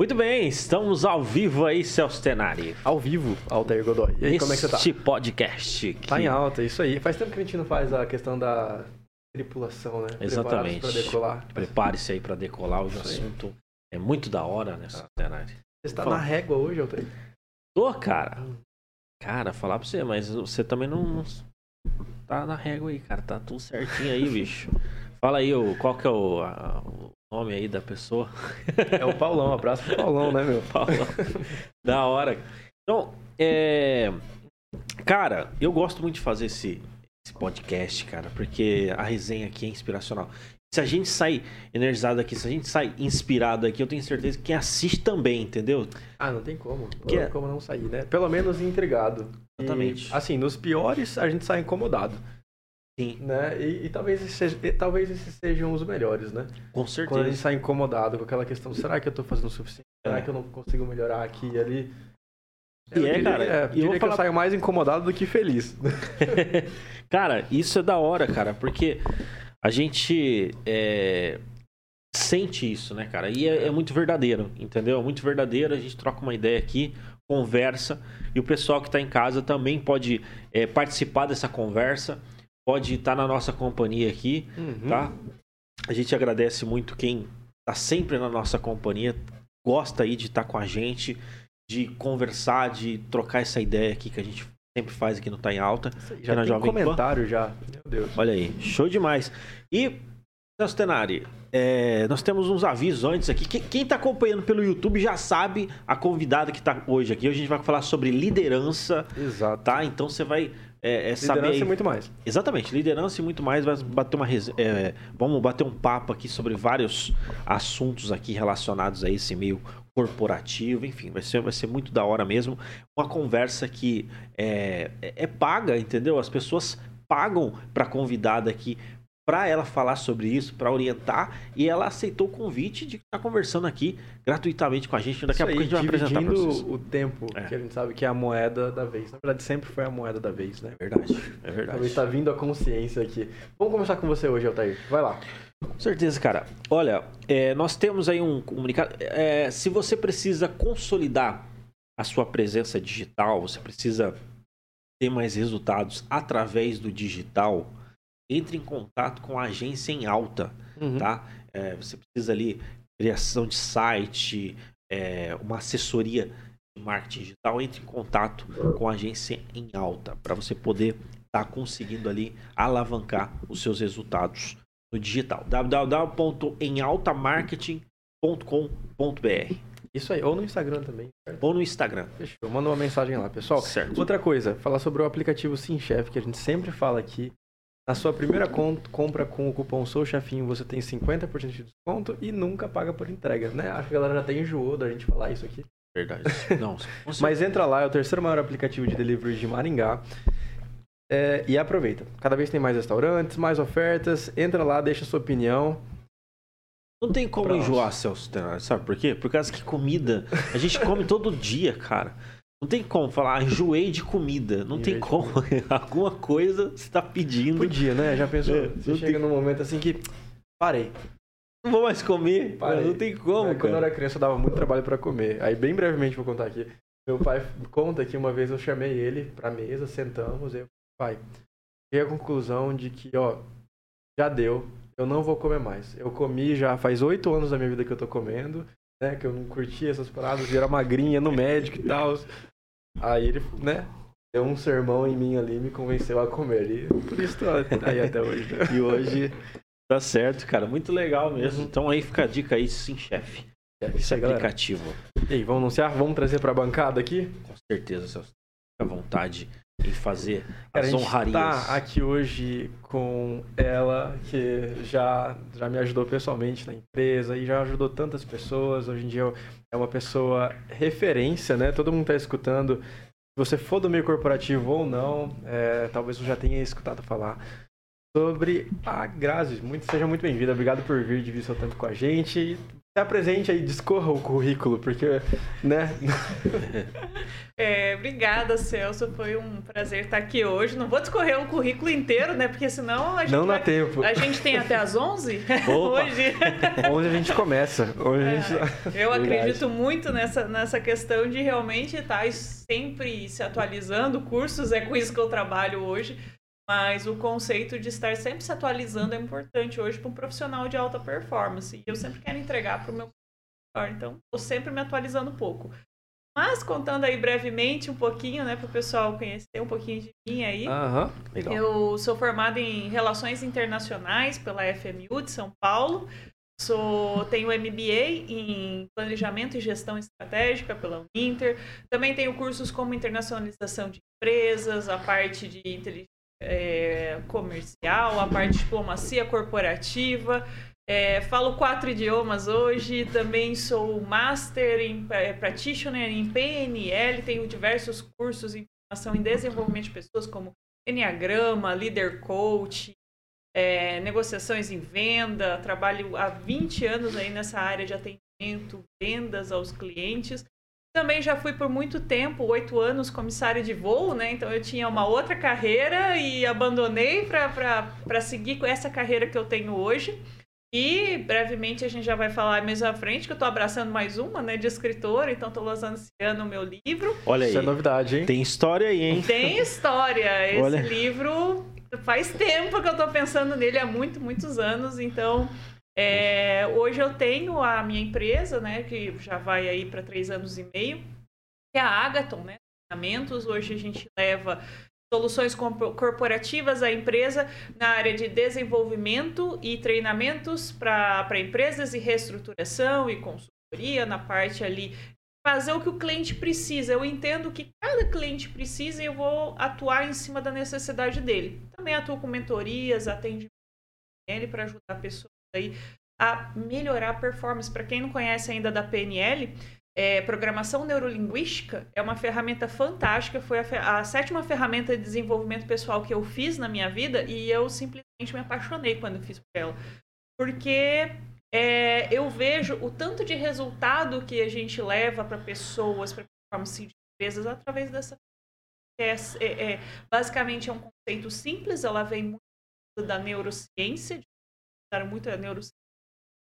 Muito bem, estamos ao vivo aí, Celso Tenari. Ao vivo, Altair Godoy. E aí, como é que você tá? Este podcast. que- Tá em alta, isso aí. Faz tempo que a gente não faz a questão da tripulação, né? Exatamente. Pra decolar. Prepare-se aí para decolar. Hoje o assunto é muito da hora, né, Celso Tenari? Você tá Fala. na régua hoje, Altair? Tô, cara. Cara, falar pra você, mas você também não, tá na régua aí, cara. Tá tudo certinho aí, bicho. Fala aí, qual que é o, a- o nome aí da pessoa? É o Paulão, abraço pro Paulão, né, meu? Paulo. da hora. Então, é... Cara, eu gosto muito de fazer esse, esse podcast, cara, porque a resenha aqui é inspiracional. Se a gente sai energizado aqui, se a gente sai inspirado aqui, eu tenho certeza que quem assiste também, entendeu? Ah, não tem como. Não Que tem é- como não sair, né? Pelo menos intrigado. E, Exatamente. assim, nos piores, a gente sai incomodado, Sim, né? E, e talvez, esses sejam, e talvez esses sejam os melhores, né? com Quando a gente certeza. sai incomodado com aquela questão, será que eu tô fazendo o suficiente? Será É. que eu não consigo melhorar aqui e ali? E Eu é, diria, cara, É, e eu diria vou que falar- eu saio mais incomodado do que feliz. cara, isso é da hora, cara, porque a gente é, sente isso, né, cara? E é, é muito verdadeiro, entendeu? É muito verdadeiro. A gente troca uma ideia aqui, conversa, e o pessoal que tá em casa também pode é, participar dessa conversa, pode estar na nossa companhia aqui, Uhum. tá? A gente agradece muito quem tá sempre na nossa companhia, gosta aí de estar com a gente, de conversar, de trocar essa ideia aqui que a gente sempre faz aqui no Tá em Alta. Já na tem Jovem Pan? comentário já. Meu Deus. Olha aí, show demais. E, Celso Tenari, é, nós temos uns avisos antes aqui. Quem, quem tá acompanhando pelo YouTube já sabe a convidada que tá hoje aqui. Hoje a gente vai falar sobre liderança, Exato. tá? Então você vai é, é, saber Liderança e muito mais. Exatamente, liderança e muito mais. Vai bater uma rese- é, vamos bater um papo aqui sobre vários assuntos aqui relacionados a esse meio corporativo. Enfim, vai ser, vai ser muito da hora mesmo. Uma conversa que é, é- é paga, entendeu? As pessoas pagam para convidada aqui para ela falar sobre isso, para orientar, e ela aceitou o convite de estar conversando aqui gratuitamente com a gente. Daqui a Isso pouco a gente vai apresentar para dividindo vocês. o tempo É. que a gente sabe que é a moeda da vez. Na verdade, sempre foi a moeda da vez, né? É verdade, é verdade. Talvez tá vindo a consciência aqui. Vamos começar com você hoje, Altair. Vai lá. Com certeza, cara. Olha, é, nós temos aí um comunicado. é, se você precisa consolidar a sua presença digital, você precisa ter mais resultados através do digital, entre em contato com a agência em alta, Uhum. tá? É, você precisa ali criação de site, é, uma assessoria de marketing digital, entre em contato com a agência em alta para você poder estar conseguindo ali alavancar os seus resultados no digital. www.emaltamarketing.com.br Isso aí. Ou no Instagram também. certo? ou no Instagram. Fechou. Manda uma mensagem lá, pessoal. Certo. Outra coisa, falar sobre o aplicativo SimChef, que a gente sempre fala aqui. Na sua primeira compra com o cupom SOUCHEFINHO, você tem 50% de desconto e nunca paga por entrega, né? Acho que a galera já até enjoou da gente falar isso aqui. Verdade. Não, Mas entra lá, é o terceiro maior aplicativo de delivery de Maringá. É, e aproveita. Cada vez tem mais restaurantes, mais ofertas. Entra lá, deixa sua opinião. Não tem como Pronto. enjoar, Celso Tenório, sabe por quê? Por causa que comida, a gente come todo dia, cara. Não tem como falar, enjoei de comida. Não tem como. Alguma coisa você tá pedindo. Podia, né? Já pensou? É, você chega num momento assim que. Parei. Não vou mais comer. Parei. Não tem como, É, Quando eu cara. era criança, eu dava muito trabalho pra comer. Aí, bem brevemente, vou contar aqui. Meu pai conta que uma vez eu chamei ele pra mesa, sentamos, eu pai, cheguei à conclusão de que, ó, já deu, eu não vou comer mais. Eu comi já faz oito anos da minha vida que eu tô comendo, né? Que eu não curtia essas paradas, era magrinha no médico e tal. Aí ele, né? Deu um sermão em mim ali e me convenceu a comer. E por isso tô aí até hoje. né? E hoje tá certo, cara. Muito legal mesmo. Uhum. Então aí fica a dica aí, sim, chefe. É Esse aí, galera. aplicativo. E aí, vamos anunciar? Vamos trazer pra bancada aqui? Com certeza, Celso. Fica à vontade em fazer Cara, as a gente honrarias. tá aqui hoje com ela, que já, já me ajudou pessoalmente na empresa e já ajudou tantas pessoas. Hoje em dia é uma pessoa referência, né? Todo mundo tá escutando. Se você for do meio corporativo ou não, é, talvez você já tenha escutado falar. Sobre a Grazi. Muito, seja muito bem-vinda. Obrigado por vir dividir seu tempo com a gente. Se apresente aí, discorra o currículo, porque, né? É, obrigada, Celso. Foi um prazer estar aqui hoje. Não vou discorrer o currículo inteiro, né? Porque senão a gente. Não vai... dá tempo. A gente tem até as 11 Opa. hoje. Onde a gente começa? Onde a gente... Eu Verdade. acredito muito nessa, nessa questão de realmente estar sempre se atualizando. Cursos é com isso que eu trabalho hoje. Mas o conceito de estar sempre se atualizando é importante hoje para um profissional de alta performance. E eu sempre quero entregar para o meu. Então, estou sempre me atualizando um pouco. Mas contando aí brevemente um pouquinho, né, para o pessoal conhecer um pouquinho de mim aí. Aham. Legal. Eu sou formada em Relações Internacionais pela FMU de São Paulo. Sou, tenho MBA em Planejamento e Gestão Estratégica pela Uninter. Também tenho cursos como Internacionalização de Empresas, a parte de eh, comercial, a parte de diplomacia corporativa. Eh, falo quatro idiomas hoje. Também sou Master em eh, Practitioner em PNL. Tenho diversos cursos em formação em desenvolvimento de pessoas, como Enneagrama, Leader Coach, é, negociações em venda, trabalho há 20 anos aí nessa área de atendimento, vendas aos clientes. Também já fui por muito tempo, oito anos, comissária de voo, né? Então eu tinha uma outra carreira e abandonei para seguir com essa carreira que eu tenho hoje. E brevemente a gente já vai falar mais à frente, que eu estou abraçando mais uma, né, de escritora, então estou lançando esse ano o meu livro. Olha aí. Isso é novidade, hein? Tem história aí, hein? Tem história. Esse Olha. livro faz tempo que eu tô pensando nele, há muito, muitos anos. Então, é, hoje eu tenho a minha empresa, né, que já vai aí para três anos e meio, que é a Agaton, né? Treinamentos. Hoje a gente leva soluções corpo- corporativas à empresa na área de desenvolvimento e treinamentos para empresas e reestruturação e consultoria na parte ali fazer o que o cliente precisa. Eu entendo que cada cliente precisa e eu vou atuar em cima da necessidade dele. Também atuo com mentorias, atendimento para ajudar pessoas aí a melhorar a performance. Para quem não conhece ainda da PNL, é, programação neurolinguística é uma ferramenta fantástica. Foi a, a sétima ferramenta de desenvolvimento pessoal que eu fiz na minha vida e eu simplesmente me apaixonei quando fiz por ela. Porque é, eu vejo o tanto de resultado que a gente leva para pessoas, para performance de empresas, através dessa. É, é, é, basicamente é um conceito simples, ela vem muito da neurociência, de estudar muito a neurociência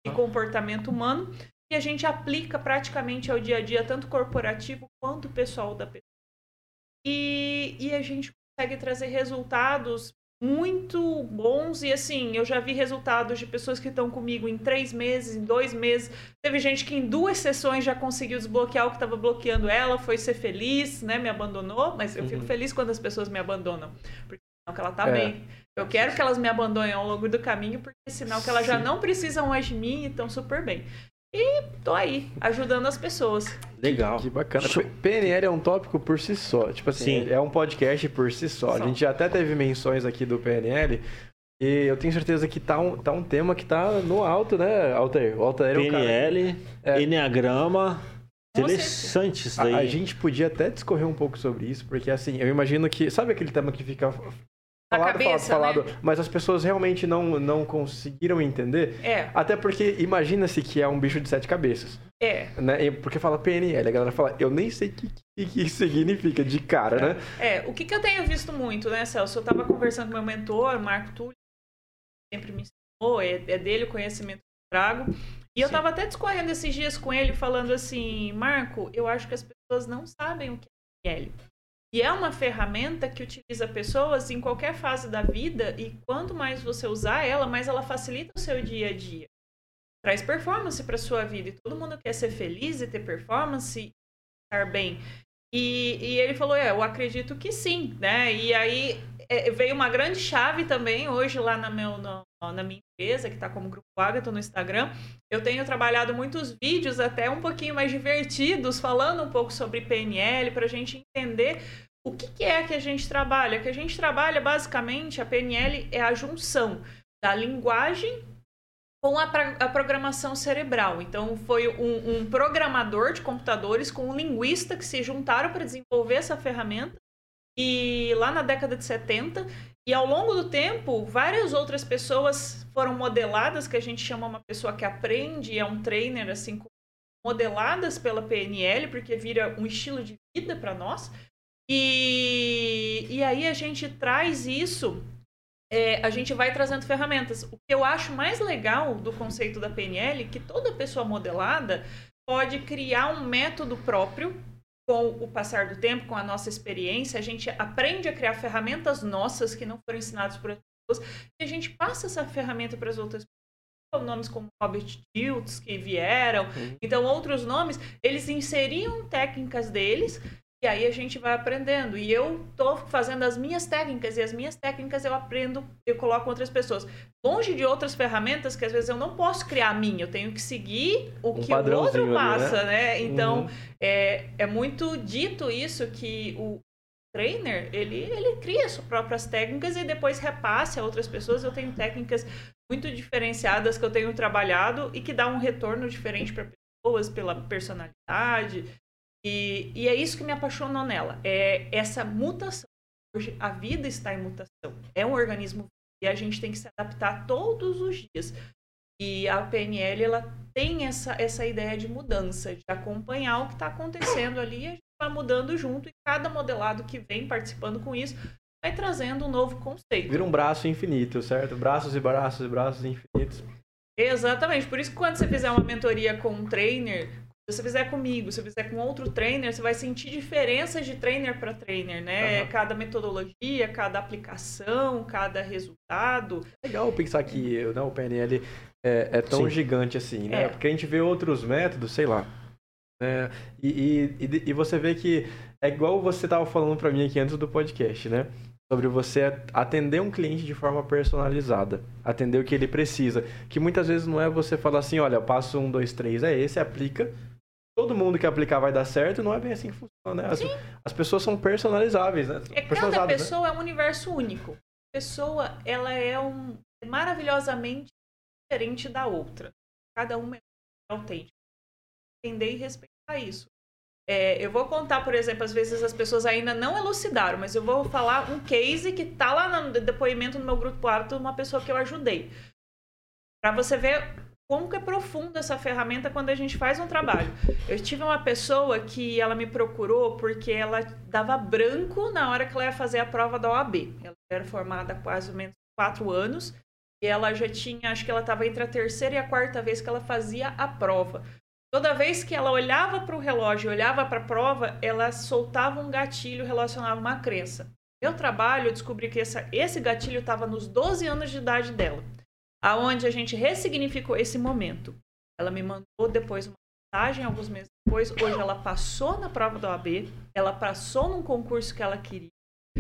e comportamento humano, e a gente aplica praticamente ao dia a dia, tanto corporativo quanto pessoal da pessoa. E, e a gente consegue trazer resultados muito bons e assim, eu já vi resultados de pessoas que estão comigo em três meses, em dois meses. Teve gente que em duas sessões já conseguiu desbloquear o que estava bloqueando ela, foi ser feliz, né? Me abandonou, mas eu fico Uhum. feliz quando as pessoas me abandonam, porque que ela tá É. bem. Eu quero que elas me abandonem ao longo do caminho, porque é sinal que elas já não precisam mais de mim e estão super bem. E tô aí, ajudando as pessoas. Legal. Que bacana. Show. PNL é um tópico por si só. Tipo assim, Sim. é um podcast por si só. A Só. gente já até teve menções aqui do PNL. E eu tenho certeza que tá um, tá um tema que tá no alto, né, Altair? O Altair é um cara... PNL, É. Enneagrama. Interessante isso A, daí. a gente podia até discorrer um pouco sobre isso, porque assim, eu imagino que. Sabe aquele tema que fica falado, cabeça, falado, né? falado, mas as pessoas realmente não, não conseguiram entender? É, Até porque imagina-se que é um bicho de sete cabeças. é. Né? Porque fala PNL, a galera fala, eu nem sei o que, que, que isso significa de cara, né? É, o que, que eu tenho visto muito, né, Celso? Eu tava conversando com meu mentor, Marco Túlio, sempre me ensinou, é, é dele o conhecimento que eu trago. E eu Sim. tava até discorrendo esses dias com ele, falando assim, Marco, eu acho que as pessoas não sabem o que é PNL. E é uma ferramenta que utiliza pessoas em qualquer fase da vida, e quanto mais você usar ela, mais ela facilita o seu dia a dia. Traz performance para sua vida. E todo mundo quer ser feliz e ter performance e estar bem. E, e ele falou, é, eu acredito que sim, né? E aí é, veio uma grande chave também hoje lá na, meu, no- na minha empresa, que está como Grupo Agaton no Instagram. Eu tenho trabalhado muitos vídeos até um pouquinho mais divertidos, falando um pouco sobre PNL, para a gente entender o que, que é que a gente trabalha. Que a gente trabalha, basicamente, a PNL é a junção da linguagem com a, a programação cerebral. Então, foi um, um programador de computadores com um linguista que se juntaram para desenvolver essa ferramenta e lá na década de 70. E ao longo do tempo, várias outras pessoas foram modeladas, que a gente chama uma pessoa que aprende, é um trainer, assim, modeladas pela PNL, porque vira um estilo de vida para nós. E, e aí a gente traz isso, é, a gente vai trazendo ferramentas. O que eu acho mais legal do conceito da PNL é que toda pessoa modelada pode criar um método próprio com o passar do tempo, com a nossa experiência, a gente aprende a criar ferramentas nossas que não foram ensinadas por outras pessoas e a gente passa essa ferramenta para as outras pessoas. Nomes como Robert Diltz que vieram, uhum. então outros nomes, eles inseriam técnicas deles e aí a gente vai aprendendo. E eu tô fazendo as minhas técnicas, e as minhas técnicas eu aprendo, eu coloco outras pessoas. Longe de outras ferramentas que às vezes eu não posso criar a minha, eu tenho que seguir o um que o outro passa, ali, né? né? Então, uhum. é, é muito dito isso que o trainer, ele, ele cria suas próprias técnicas e depois repasse a outras pessoas. Eu tenho técnicas muito diferenciadas que eu tenho trabalhado e que dá um retorno diferente para pessoas pela personalidade, e, e é isso que me apaixonou nela, é essa mutação. Hoje a vida está em mutação, é um organismo e a gente tem que se adaptar todos os dias. E a PNL ela tem essa, essa ideia de mudança, de acompanhar o que está acontecendo ali e a gente vai mudando junto. E cada modelado que vem participando com isso vai trazendo um novo conceito. Vira um braço infinito, certo? Braços e braços e braços infinitos. Exatamente. Por isso que quando você fizer uma mentoria com um trainer, você fizer comigo, se você fizer com outro trainer, você vai sentir diferenças de trainer para trainer, né? Uhum. Cada metodologia, cada aplicação, cada resultado. Legal pensar que né, o PNL é, é tão Sim. gigante assim, né? É. Porque a gente vê outros métodos, sei lá. Né? E, e, e você vê que é igual você estava falando para mim aqui antes do podcast, né? Sobre você atender um cliente de forma personalizada, atender o que ele precisa. Que muitas vezes não é você falar assim, olha, passo um, dois, três, é esse, aplica todo mundo que aplicar vai dar certo, não é bem assim que funciona, né? As, as pessoas são personalizáveis, né? É cada né? pessoa né? é um universo único. A pessoa, ela é um é maravilhosamente diferente da outra. Cada uma é autêntica. Entender e respeitar isso. É, eu vou contar, por exemplo, às vezes as pessoas ainda não elucidaram, mas eu vou falar um case que tá lá no depoimento no meu grupo hábito, uma pessoa que eu ajudei. Para você ver como que é profundo essa ferramenta quando a gente faz um trabalho. Eu tive uma pessoa que ela me procurou porque ela dava branco na hora que ela ia fazer a prova da OAB. Ela era formada há quase menos quatro anos e ela já tinha, acho que ela estava entre a terceira e a quarta vez que ela fazia a prova. Toda vez que ela olhava para o relógio, olhava para a prova, ela soltava um gatilho relacionado a uma crença. Meu trabalho, eu descobri que essa, esse gatilho estava nos 12 anos de idade dela aonde a gente ressignificou esse momento. Ela me mandou depois uma mensagem alguns meses depois. Hoje ela passou na prova da OAB, ela passou num concurso que ela queria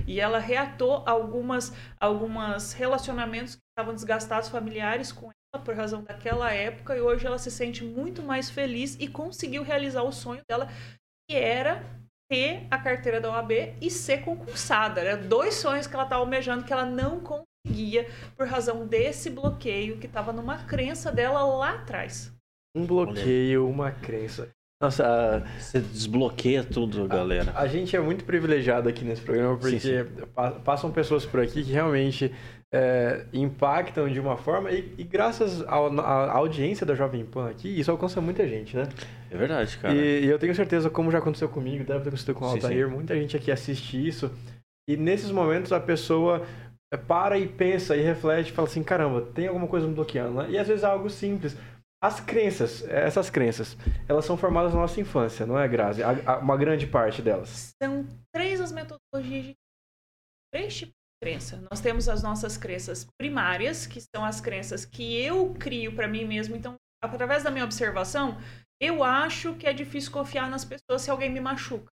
e ela reatou algumas algumas relacionamentos que estavam desgastados familiares com ela por razão daquela época e hoje ela se sente muito mais feliz e conseguiu realizar o sonho dela que era ter a carteira da OAB e ser concursada. Era dois sonhos que ela estava almejando que ela não conseguiu guia por razão desse bloqueio que estava numa crença dela lá atrás. Um bloqueio, uma crença. Nossa, você desbloqueia tudo, galera. A, a, gente é muito privilegiado aqui nesse programa porque sim, sim. passam pessoas por aqui que realmente é, impactam de uma forma e, e graças à audiência da Jovem Pan aqui, isso alcança muita gente, né? É verdade, cara. E, e eu tenho certeza, como já aconteceu comigo, deve ter acontecido com o Altair, muita gente aqui assiste isso e nesses momentos a pessoa para e pensa e reflete e fala assim, caramba, tem alguma coisa me bloqueando, né? E às vezes é algo simples. As crenças, essas crenças, elas são formadas na nossa infância, não é, Grazi? Uma grande parte delas. São três as metodologias de três tipos de crença. Nós temos as nossas crenças primárias, que são as crenças que eu crio para mim mesmo. Então, através da minha observação, eu acho que é difícil confiar nas pessoas se alguém me machuca.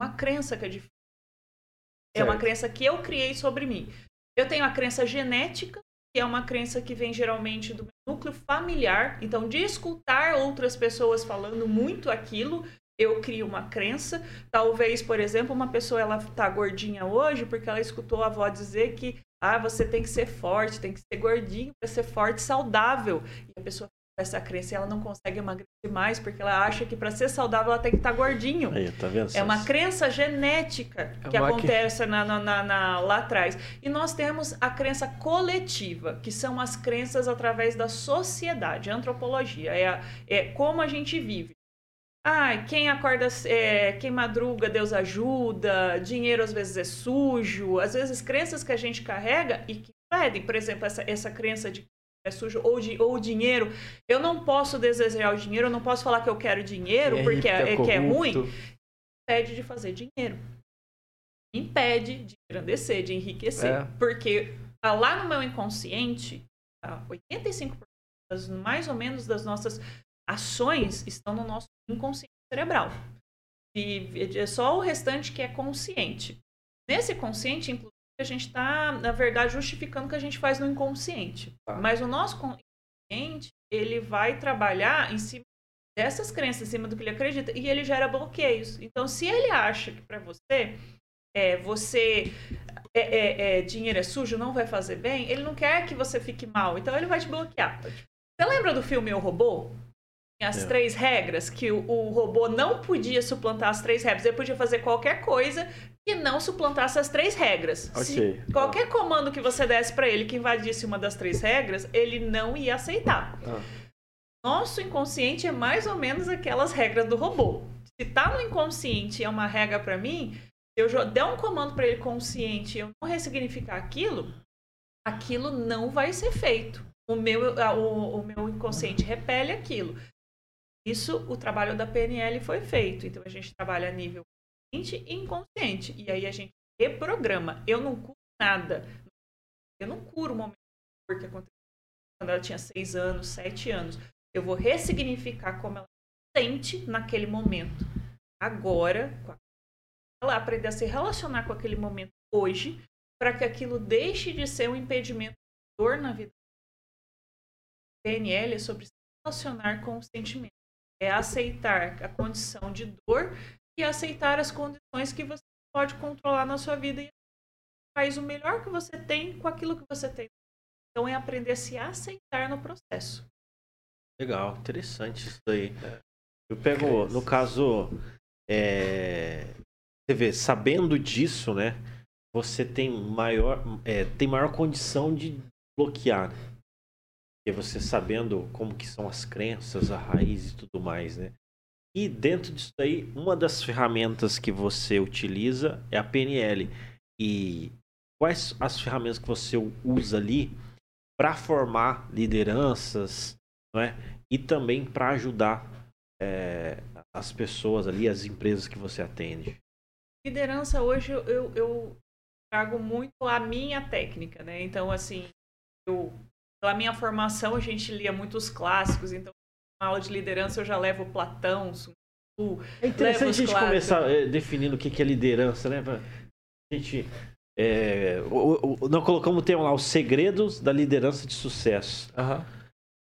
Uma crença que é difícil. Certo. É uma crença que eu criei sobre mim. Eu tenho a crença genética, que é uma crença que vem geralmente do núcleo familiar. Então, de escutar outras pessoas falando muito aquilo, eu crio uma crença. Talvez, por exemplo, uma pessoa ela tá gordinha hoje porque ela escutou a avó dizer que ah, você tem que ser forte, tem que ser gordinho para ser forte, saudável. E a pessoa essa crença e ela não consegue emagrecer mais porque ela acha que para ser saudável ela tem que estar gordinho. Aí, tá vendo? É uma crença genética É que acontece na, na- na- na- lá atrás. E nós temos a crença coletiva, que são as crenças através da sociedade, a antropologia. É, a- é como a gente vive. Ah, quem acorda, é, quem madruga, Deus ajuda, dinheiro às vezes é sujo, às vezes crenças que a gente carrega e que pedem, por exemplo, essa, essa crença de é sujo ou, de, ou dinheiro. Eu não posso desejar o dinheiro, eu não posso falar que eu quero dinheiro Quem porque é, é que é ruim impede de fazer dinheiro. Impede de engrandecer, de enriquecer. É. Porque ah, lá no meu inconsciente, ah, 85% das, mais ou menos das nossas ações estão no nosso inconsciente cerebral. E é só o restante que é consciente. Nesse consciente, inclusive, a gente está, na verdade, justificando o que a gente faz no inconsciente. Tá. Mas o nosso consciente, ele vai trabalhar em cima dessas crenças, em cima do que ele acredita, e ele gera bloqueios. Então, se ele acha que para você, é, você é, é, é, dinheiro é sujo, não vai fazer bem, ele não quer que você fique mal, então ele vai te bloquear. Você lembra do filme O Robô? As três regras, que o, o robô não podia suplantar as três regras, ele podia fazer qualquer coisa que não suplantasse as três regras. Se Ok. qualquer comando que você desse para ele que invadisse uma das três regras, ele não ia aceitar. Ah, Nosso inconsciente é mais ou menos aquelas regras do robô. Se tá no inconsciente e é uma regra para mim, se eu der um comando para ele consciente e eu não ressignificar aquilo, aquilo não vai ser feito. O meu, o, o meu inconsciente repele aquilo. Isso, o trabalho da PNL foi feito. Então, a gente trabalha a nível e inconsciente. E aí a gente reprograma. Eu não curo nada. Eu não curo o momento que aconteceu quando ela tinha seis anos, sete anos. Eu vou ressignificar como ela sente naquele momento. Agora, ela aprender a se relacionar com aquele momento hoje, para que aquilo deixe de ser um impedimento de dor na vida. PNL é sobre se relacionar com o sentimento. É aceitar a condição de dor e aceitar as condições que você pode controlar na sua vida e faz o melhor que você tem com aquilo que você tem. Então é aprender a se aceitar no processo. Legal, interessante isso daí. Eu pego, no caso, é, você vê, sabendo disso, né? Você tem maior, é, tem maior condição de bloquear. né? Porque você sabendo como que são as crenças, a raiz e tudo mais, né? E dentro disso daí, uma das ferramentas que você utiliza é a PNL. E quais as ferramentas que você usa ali para formar lideranças, não é? E também para ajudar é, as pessoas ali, as empresas que você atende. Liderança hoje eu, eu, trago muito a minha técnica, né? Então, assim, eu, pela minha formação, a gente lia muitos clássicos, então, aula de liderança eu já levo Platão, Sun Tzu, É interessante a gente clássicos. começar é, definindo o que que é liderança, né? Pra gente. é, o- o- não colocamos o tema lá, os segredos da liderança de sucesso. Aham.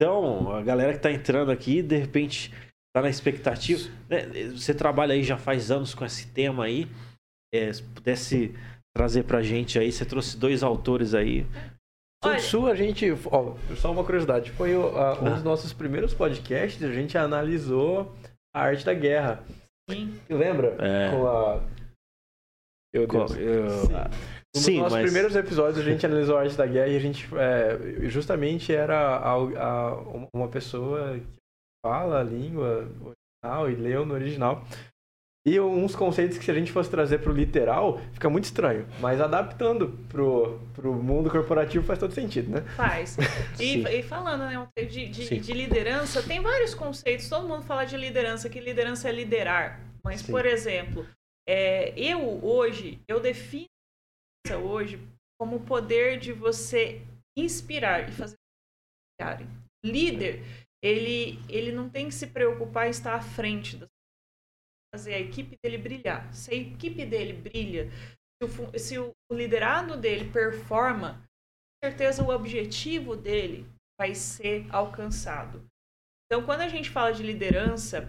Então, a galera que tá entrando aqui, de repente, tá na expectativa. né? Você trabalha aí já faz anos com esse tema aí. É, se pudesse trazer pra gente aí, você trouxe dois autores aí. Olha- Tzu, a gente. Ó, só uma curiosidade. Foi o- a- um Ah. dos nossos primeiros podcasts, a gente analisou a arte da guerra. Sim. Você lembra? É. Com a. Meu Deus. Co- eu- Sim. ah, Um dos Sim, nossos mas- primeiros episódios a gente analisou a arte da guerra e a gente é, justamente era a- a- uma pessoa que fala a língua original e leu no original. E uns conceitos que se a gente fosse trazer pro literal, fica muito estranho. Mas adaptando pro, pro mundo corporativo faz todo sentido, né? Faz. E, e falando né, de, de, de liderança, tem vários conceitos. Todo mundo fala de liderança, que liderança é liderar. Mas, Sim. por exemplo, é, eu hoje, eu defino liderança hoje como o poder de você inspirar e fazer. Líder, ele, ele não tem que se preocupar em estar à frente das fazer a equipe dele brilhar. Se a equipe dele brilha, se o, se o liderado dele performa, com certeza o objetivo dele vai ser alcançado. Então, quando a gente fala de liderança,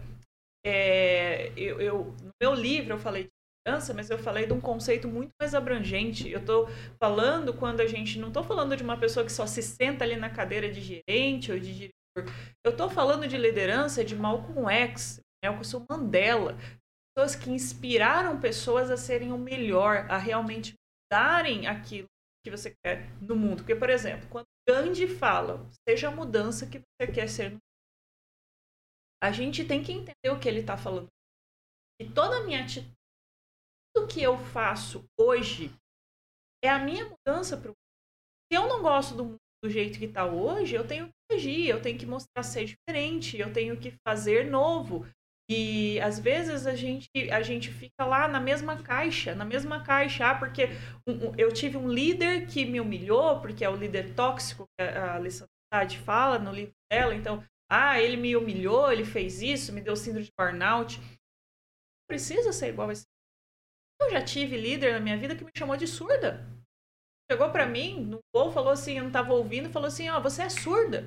é, eu, eu- no meu livro eu falei de liderança, mas eu falei de um conceito muito mais abrangente. Eu estou falando quando a gente não estou falando de uma pessoa que só se senta ali na cadeira de gerente ou de diretor Eu estou falando de liderança de Malcolm X, Nelson Mandela, pessoas que inspiraram pessoas a serem o melhor, a realmente darem aquilo que você quer no mundo. Porque, por exemplo, quando Gandhi fala, seja a mudança que você quer ser no mundo, a gente tem que entender o que ele está falando. E toda a minha atitude, tudo que eu faço hoje é a minha mudança para o mundo. Se eu não gosto do mundo do jeito que está hoje, eu tenho que agir, eu tenho que mostrar ser diferente, eu tenho que fazer novo. E às vezes a gente, a gente fica lá na mesma caixa, na mesma caixa, ah, porque eu tive um líder que me humilhou, porque é o líder tóxico que a Alessandra fala no livro dela, então, ah, ele me humilhou, ele fez isso, me deu síndrome de burnout. Não precisa ser igual a esse. Eu já tive líder na minha vida que me chamou de surda. Chegou para mim no voo, falou assim, eu não estava ouvindo, falou assim, ó, oh, você é surda.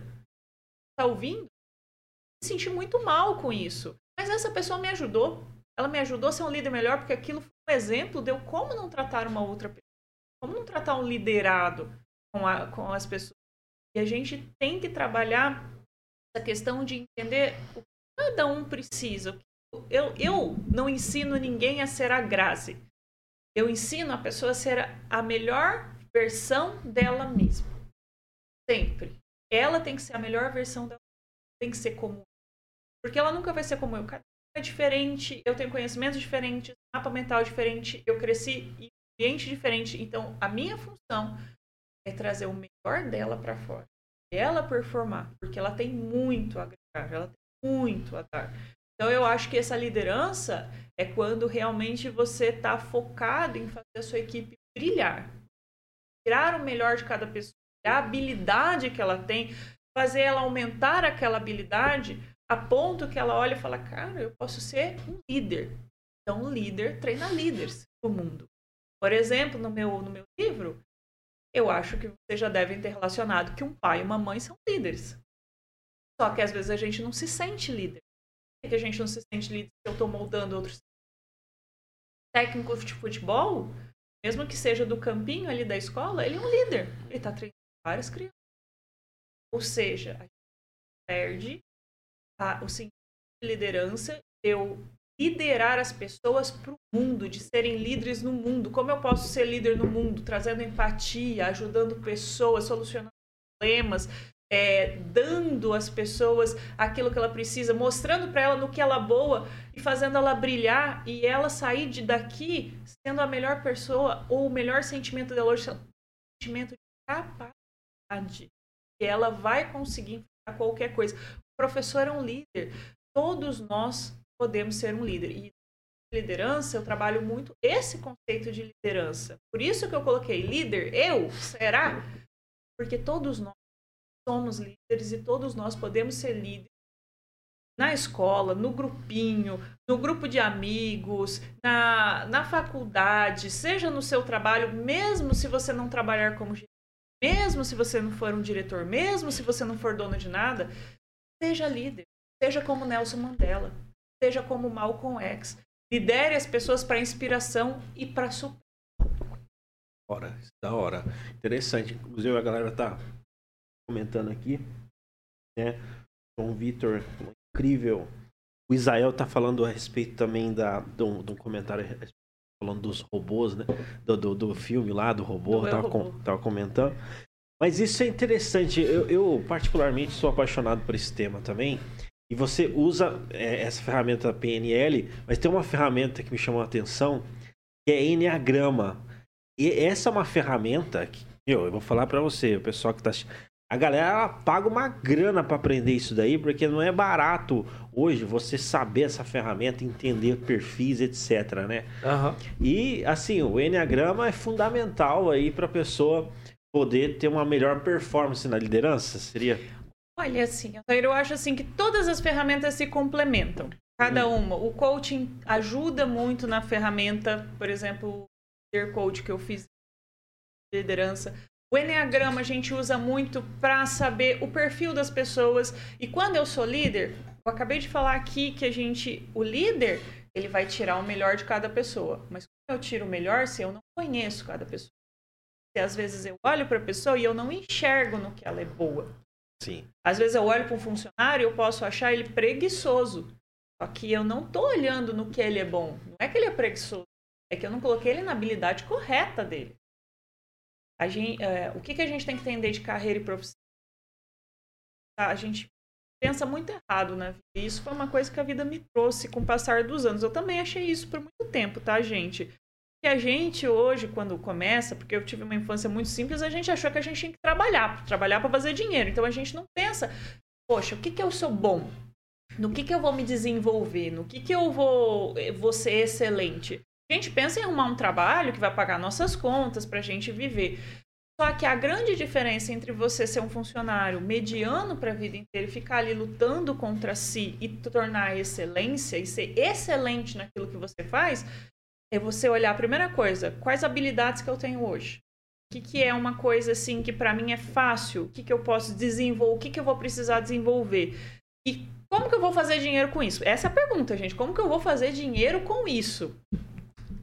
Tá ouvindo? Me senti muito mal com isso. Mas essa pessoa me ajudou. Ela me ajudou a ser um líder melhor, porque aquilo foi um exemplo de como não tratar uma outra pessoa. Como não tratar um liderado com, a, com as pessoas. E a gente tem que trabalhar essa questão de entender o que cada um precisa. Eu, eu não ensino ninguém a ser a Grazi. Eu ensino a pessoa a ser a melhor versão dela mesma. Sempre. Ela tem que ser a melhor versão dela. Tem que ser como porque ela nunca vai ser como eu. Cada é diferente, eu tenho conhecimentos diferentes, mapa mental diferente, eu cresci em ambiente diferente. Então, a minha função é trazer o melhor dela para fora. Ela performar, porque ela tem muito a agregar, ela tem muito a dar. Então, eu acho que essa liderança é quando realmente você está focado em fazer a sua equipe brilhar. Tirar o melhor de cada pessoa, a habilidade que ela tem, fazer ela aumentar aquela habilidade a ponto que ela olha e fala, cara, eu posso ser um líder. Então, um líder treina líderes do mundo. Por exemplo, no meu, no meu livro, eu acho que vocês já devem ter relacionado que um pai e uma mãe são líderes. Só que às vezes a gente não se sente líder. Por que a gente não se sente líder se eu estou moldando outros técnico de futebol, mesmo que seja do campinho ali da escola, ele é um líder. Ele está treinando várias crianças. Ou seja, a gente perde a, o sentido de liderança, eu liderar as pessoas para o mundo, de serem líderes no mundo. Como eu posso ser líder no mundo? Trazendo empatia, ajudando pessoas, solucionando problemas, é, dando às pessoas aquilo que ela precisa, mostrando para ela no que ela é boa e fazendo ela brilhar e ela sair de daqui sendo a melhor pessoa ou o melhor sentimento dela hoje, sentimento de capacidade. E ela vai conseguir enfrentar qualquer coisa professor é um líder. Todos nós podemos ser um líder. E liderança, eu trabalho muito esse conceito de liderança. Por isso que eu coloquei líder, eu, será? Porque todos nós somos líderes e todos nós podemos ser líderes na escola, no grupinho, no grupo de amigos, na, na faculdade, seja no seu trabalho, mesmo se você não trabalhar como mesmo se você não for um diretor, mesmo se você não for dono de nada, Seja líder. Seja como Nelson Mandela. Seja como Malcolm X. Lidere as pessoas para inspiração e para super. Hora, da hora. Interessante. Inclusive a galera tá comentando aqui, né? João Vitor, incrível. O Israel tá falando a respeito também da, de, um, de um comentário falando dos robôs, né? Do, do, do filme lá, do robô, do tava. Com, tava comentando. Mas isso é interessante. Eu, eu, particularmente sou apaixonado por esse tema também. E você usa é, essa ferramenta PNL, mas tem uma ferramenta que me chamou a atenção, que é Enneagrama. E essa é uma ferramenta que, eu, eu vou falar para você, o pessoal que tá a galera paga uma grana para aprender isso daí, porque não é barato hoje você saber essa ferramenta, entender perfis, etc, né? Uhum. E assim, o Enneagrama é fundamental aí para pessoa poder ter uma melhor performance na liderança? Seria? Olha, assim, eu acho assim que todas as ferramentas se complementam. Cada hum. uma. O coaching ajuda muito na ferramenta, por exemplo, o Leader Coach que eu fiz de liderança. O Enneagrama a gente usa muito para saber o perfil das pessoas. E quando eu sou líder, eu acabei de falar aqui que a gente, o líder, ele vai tirar o melhor de cada pessoa. Mas como eu tiro o melhor se eu não conheço cada pessoa? Às vezes eu olho para a pessoa e eu não enxergo no que ela é boa. Sim. Às vezes eu olho para um funcionário e eu posso achar ele preguiçoso. Só que eu não tô olhando no que ele é bom. Não é que ele é preguiçoso. É que eu não coloquei ele na habilidade correta dele. A gente, é, o que, que a gente tem que entender de carreira e profissão? A gente pensa muito errado na vida. E isso foi uma coisa que a vida me trouxe com o passar dos anos. Eu também achei isso por muito tempo, tá, gente? Que a gente hoje, quando começa, porque eu tive uma infância muito simples, a gente achou que a gente tinha que trabalhar, trabalhar para fazer dinheiro. Então a gente não pensa, poxa, o que, que eu sou bom? No que, que eu vou me desenvolver? No que, que eu vou, vou ser excelente? A gente pensa em arrumar um trabalho que vai pagar nossas contas para a gente viver. Só que a grande diferença entre você ser um funcionário mediano para a vida inteira e ficar ali lutando contra si e tornar excelência e ser excelente naquilo que você faz, é você olhar a primeira coisa, quais habilidades que eu tenho hoje? O que, que é uma coisa assim que para mim é fácil? O que, que eu posso desenvolver? O que, que eu vou precisar desenvolver? E como que eu vou fazer dinheiro com isso? Essa é a pergunta, gente. Como que eu vou fazer dinheiro com isso?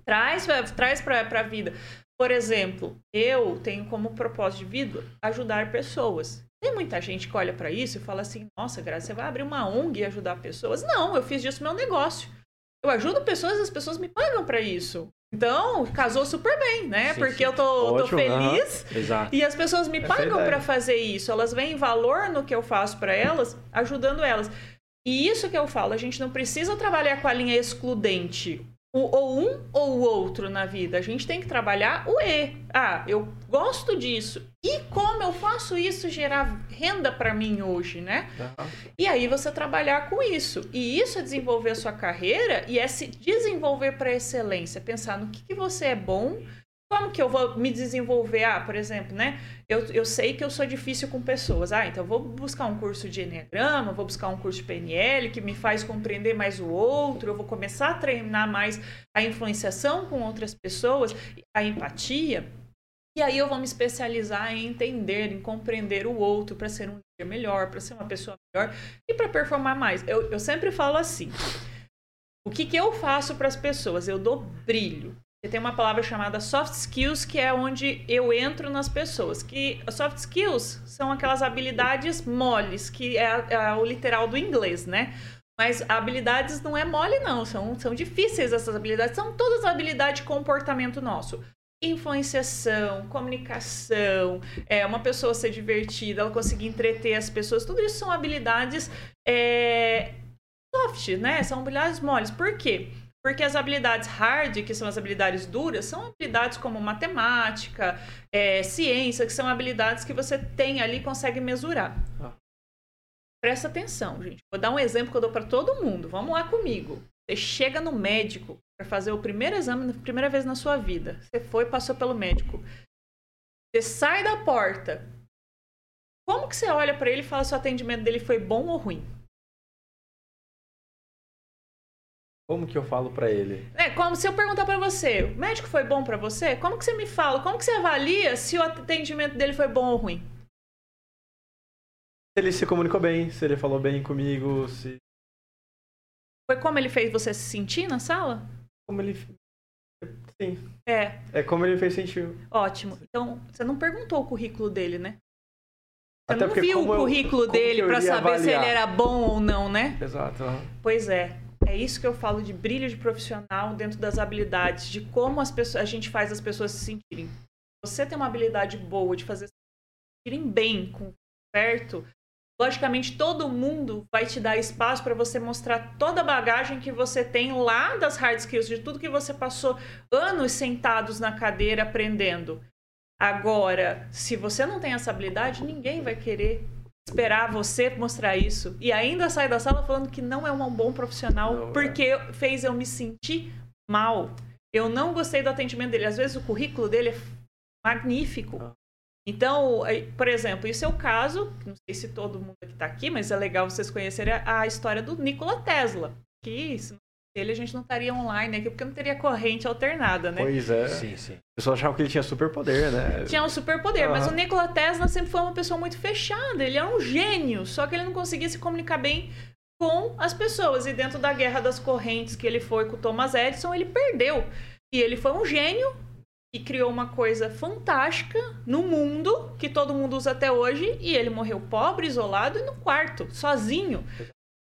Traz, traz para a vida. Por exemplo, eu tenho como propósito de vida ajudar pessoas. Tem muita gente que olha para isso e fala assim: nossa, Graça, você vai abrir uma ONG e ajudar pessoas? Não, eu fiz disso meu negócio. Eu ajudo pessoas e as pessoas me pagam para isso. Então, casou super bem, né? Sim, Porque sim. eu tô, tô Ótimo, feliz Exato. e as pessoas me é pagam para fazer isso. Elas veem valor no que eu faço para elas, ajudando elas. E isso que eu falo, a gente não precisa trabalhar com a linha excludente. O, ou um ou o outro na vida. A gente tem que trabalhar o E. Ah, eu gosto disso. E como eu faço isso gerar renda para mim hoje, né? Aham. E aí você trabalhar com isso. E isso é desenvolver a sua carreira e é se desenvolver para excelência. Pensar no que, que você é bom, como que eu vou me desenvolver. Ah, por exemplo, né? Eu, eu sei que eu sou difícil com pessoas. Ah, então vou buscar um curso de Enneagrama, vou buscar um curso de PNL que me faz compreender mais o outro. Eu vou começar a treinar mais a influenciação com outras pessoas, a empatia. E aí eu vou me especializar em entender, em compreender o outro para ser um líder melhor, para ser uma pessoa melhor e para performar mais. Eu, eu sempre falo assim: o que, que eu faço para as pessoas? Eu dou brilho. Tem uma palavra chamada soft skills, que é onde eu entro nas pessoas. Que soft skills são aquelas habilidades moles, que é, é o literal do inglês, né? Mas habilidades não é mole, não. São, são difíceis essas habilidades. São todas habilidades de comportamento nosso influenciação, comunicação, é, uma pessoa ser divertida, ela conseguir entreter as pessoas, tudo isso são habilidades é, soft, né? São habilidades moles. Por quê? Porque as habilidades hard, que são as habilidades duras, são habilidades como matemática, é, ciência, que são habilidades que você tem ali e consegue mesurar. Ah. Presta atenção, gente. Vou dar um exemplo que eu dou para todo mundo. Vamos lá comigo. Você chega no médico para fazer o primeiro exame, primeira vez na sua vida. Você foi, passou pelo médico. Você sai da porta. Como que você olha para ele e fala se o atendimento dele foi bom ou ruim? Como que eu falo pra ele? É, como se eu perguntar para você, o médico foi bom para você? Como que você me fala? Como que você avalia se o atendimento dele foi bom ou ruim? Se ele se comunicou bem, se ele falou bem comigo, se. Foi como ele fez você se sentir na sala? Como ele. Sim. É, É como ele fez sentir. ótimo. Então, você não perguntou o currículo dele, né? Você Até não viu o eu- currículo que dele eu para saber se ele avaliar? era bom ou não, né? Exato. Pois é. É isso que eu falo de brilho de profissional dentro das habilidades, de como as pessoas, a gente faz as pessoas se sentirem. Você tem uma habilidade boa de fazer se sentirem bem com perto, logicamente todo mundo vai te dar espaço para você mostrar toda a bagagem que você tem lá das hard skills, de tudo que você passou anos sentados na cadeira aprendendo. Agora, se você não tem essa habilidade, ninguém vai querer esperar você mostrar isso e ainda sai da sala falando que não é um bom profissional Não, é. porque fez eu me sentir mal. Eu não gostei do atendimento dele. Às vezes o currículo dele é magnífico. Ah. Então, aí, por exemplo, isso é o caso, não sei se todo mundo que está aqui, mas é legal vocês conhecerem a, a história do Nikola Tesla. Que se não ele a gente não estaria online aqui porque não teria corrente alternada, né? Pois é. Sim, sim. O pessoal achava que ele tinha superpoder, né? tinha um superpoder, mas Aham. o Nikola Tesla sempre foi uma pessoa muito fechada, ele era um gênio, só que ele não conseguia se comunicar bem com as pessoas. E dentro da guerra das correntes que ele foi com o Thomas Edison, ele perdeu. E ele foi um gênio que criou uma coisa fantástica no mundo, que todo mundo usa até hoje, e ele morreu pobre, isolado e no quarto, sozinho.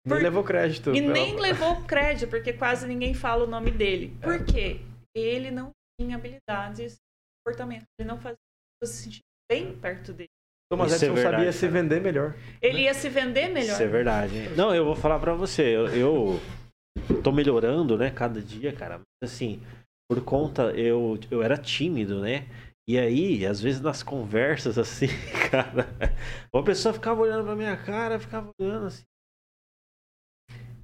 Nem levou crédito. E pela- nem levou crédito, porque quase ninguém fala o nome dele. Por quê? Ele não tinha habilidades e comportamento. Ele não fazia se sentir bem perto dele. Thomas Isso é Edison verdade, sabia se cara. vender melhor. Ele ia se vender melhor. Isso é verdade. hein? Não, eu vou falar pra você. Eu, eu tô melhorando, né, cada dia, cara. Mas assim, por conta, eu, eu era tímido, né? E aí, às vezes nas conversas, assim, cara, uma pessoa ficava olhando pra minha cara, ficava olhando assim.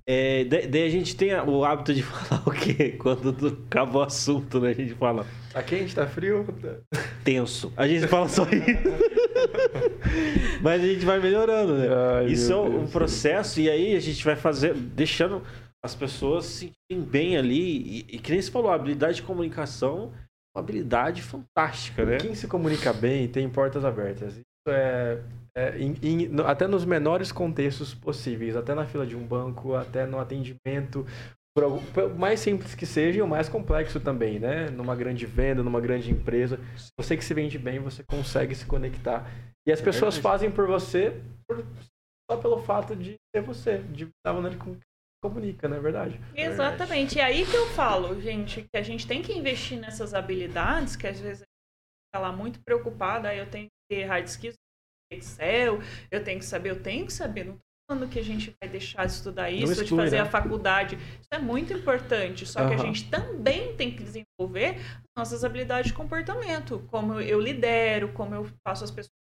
É, da- daí a gente tem o hábito de falar o quê? Quando do- acaba o assunto, né? A gente fala Tá quente, tá frio? tenso. A gente fala só isso. Mas a gente vai melhorando, né? Ai, Isso é um processo e aí a gente vai fazer, deixando as pessoas se sentirem bem ali. E, e que nem você falou, a habilidade de comunicação é uma habilidade fantástica, né? Quem se comunica bem tem portas abertas. Isso é, é em- em- no- até nos menores contextos possíveis, até na fila de um banco, até no atendimento, por algum- por mais simples que seja e o mais complexo também, né? Numa grande venda, numa grande empresa, você que se vende bem, você consegue se conectar. E as É pessoas verdade. fazem por você por- só pelo fato de ser você, de estar maneira como comunica, não é verdade? Exatamente. E aí que eu falo, gente, que a gente tem que investir nessas habilidades, que às vezes a gente tá lá muito preocupada, aí eu tenho que ter hard skills, Excel, eu tenho que saber, eu tenho que saber. Não falando que a gente vai deixar de estudar isso, de exclui, fazer né? a faculdade. Isso é muito importante. Só que a gente também tem que desenvolver nossas habilidades de comportamento. Como eu lidero, como eu faço as pessoas.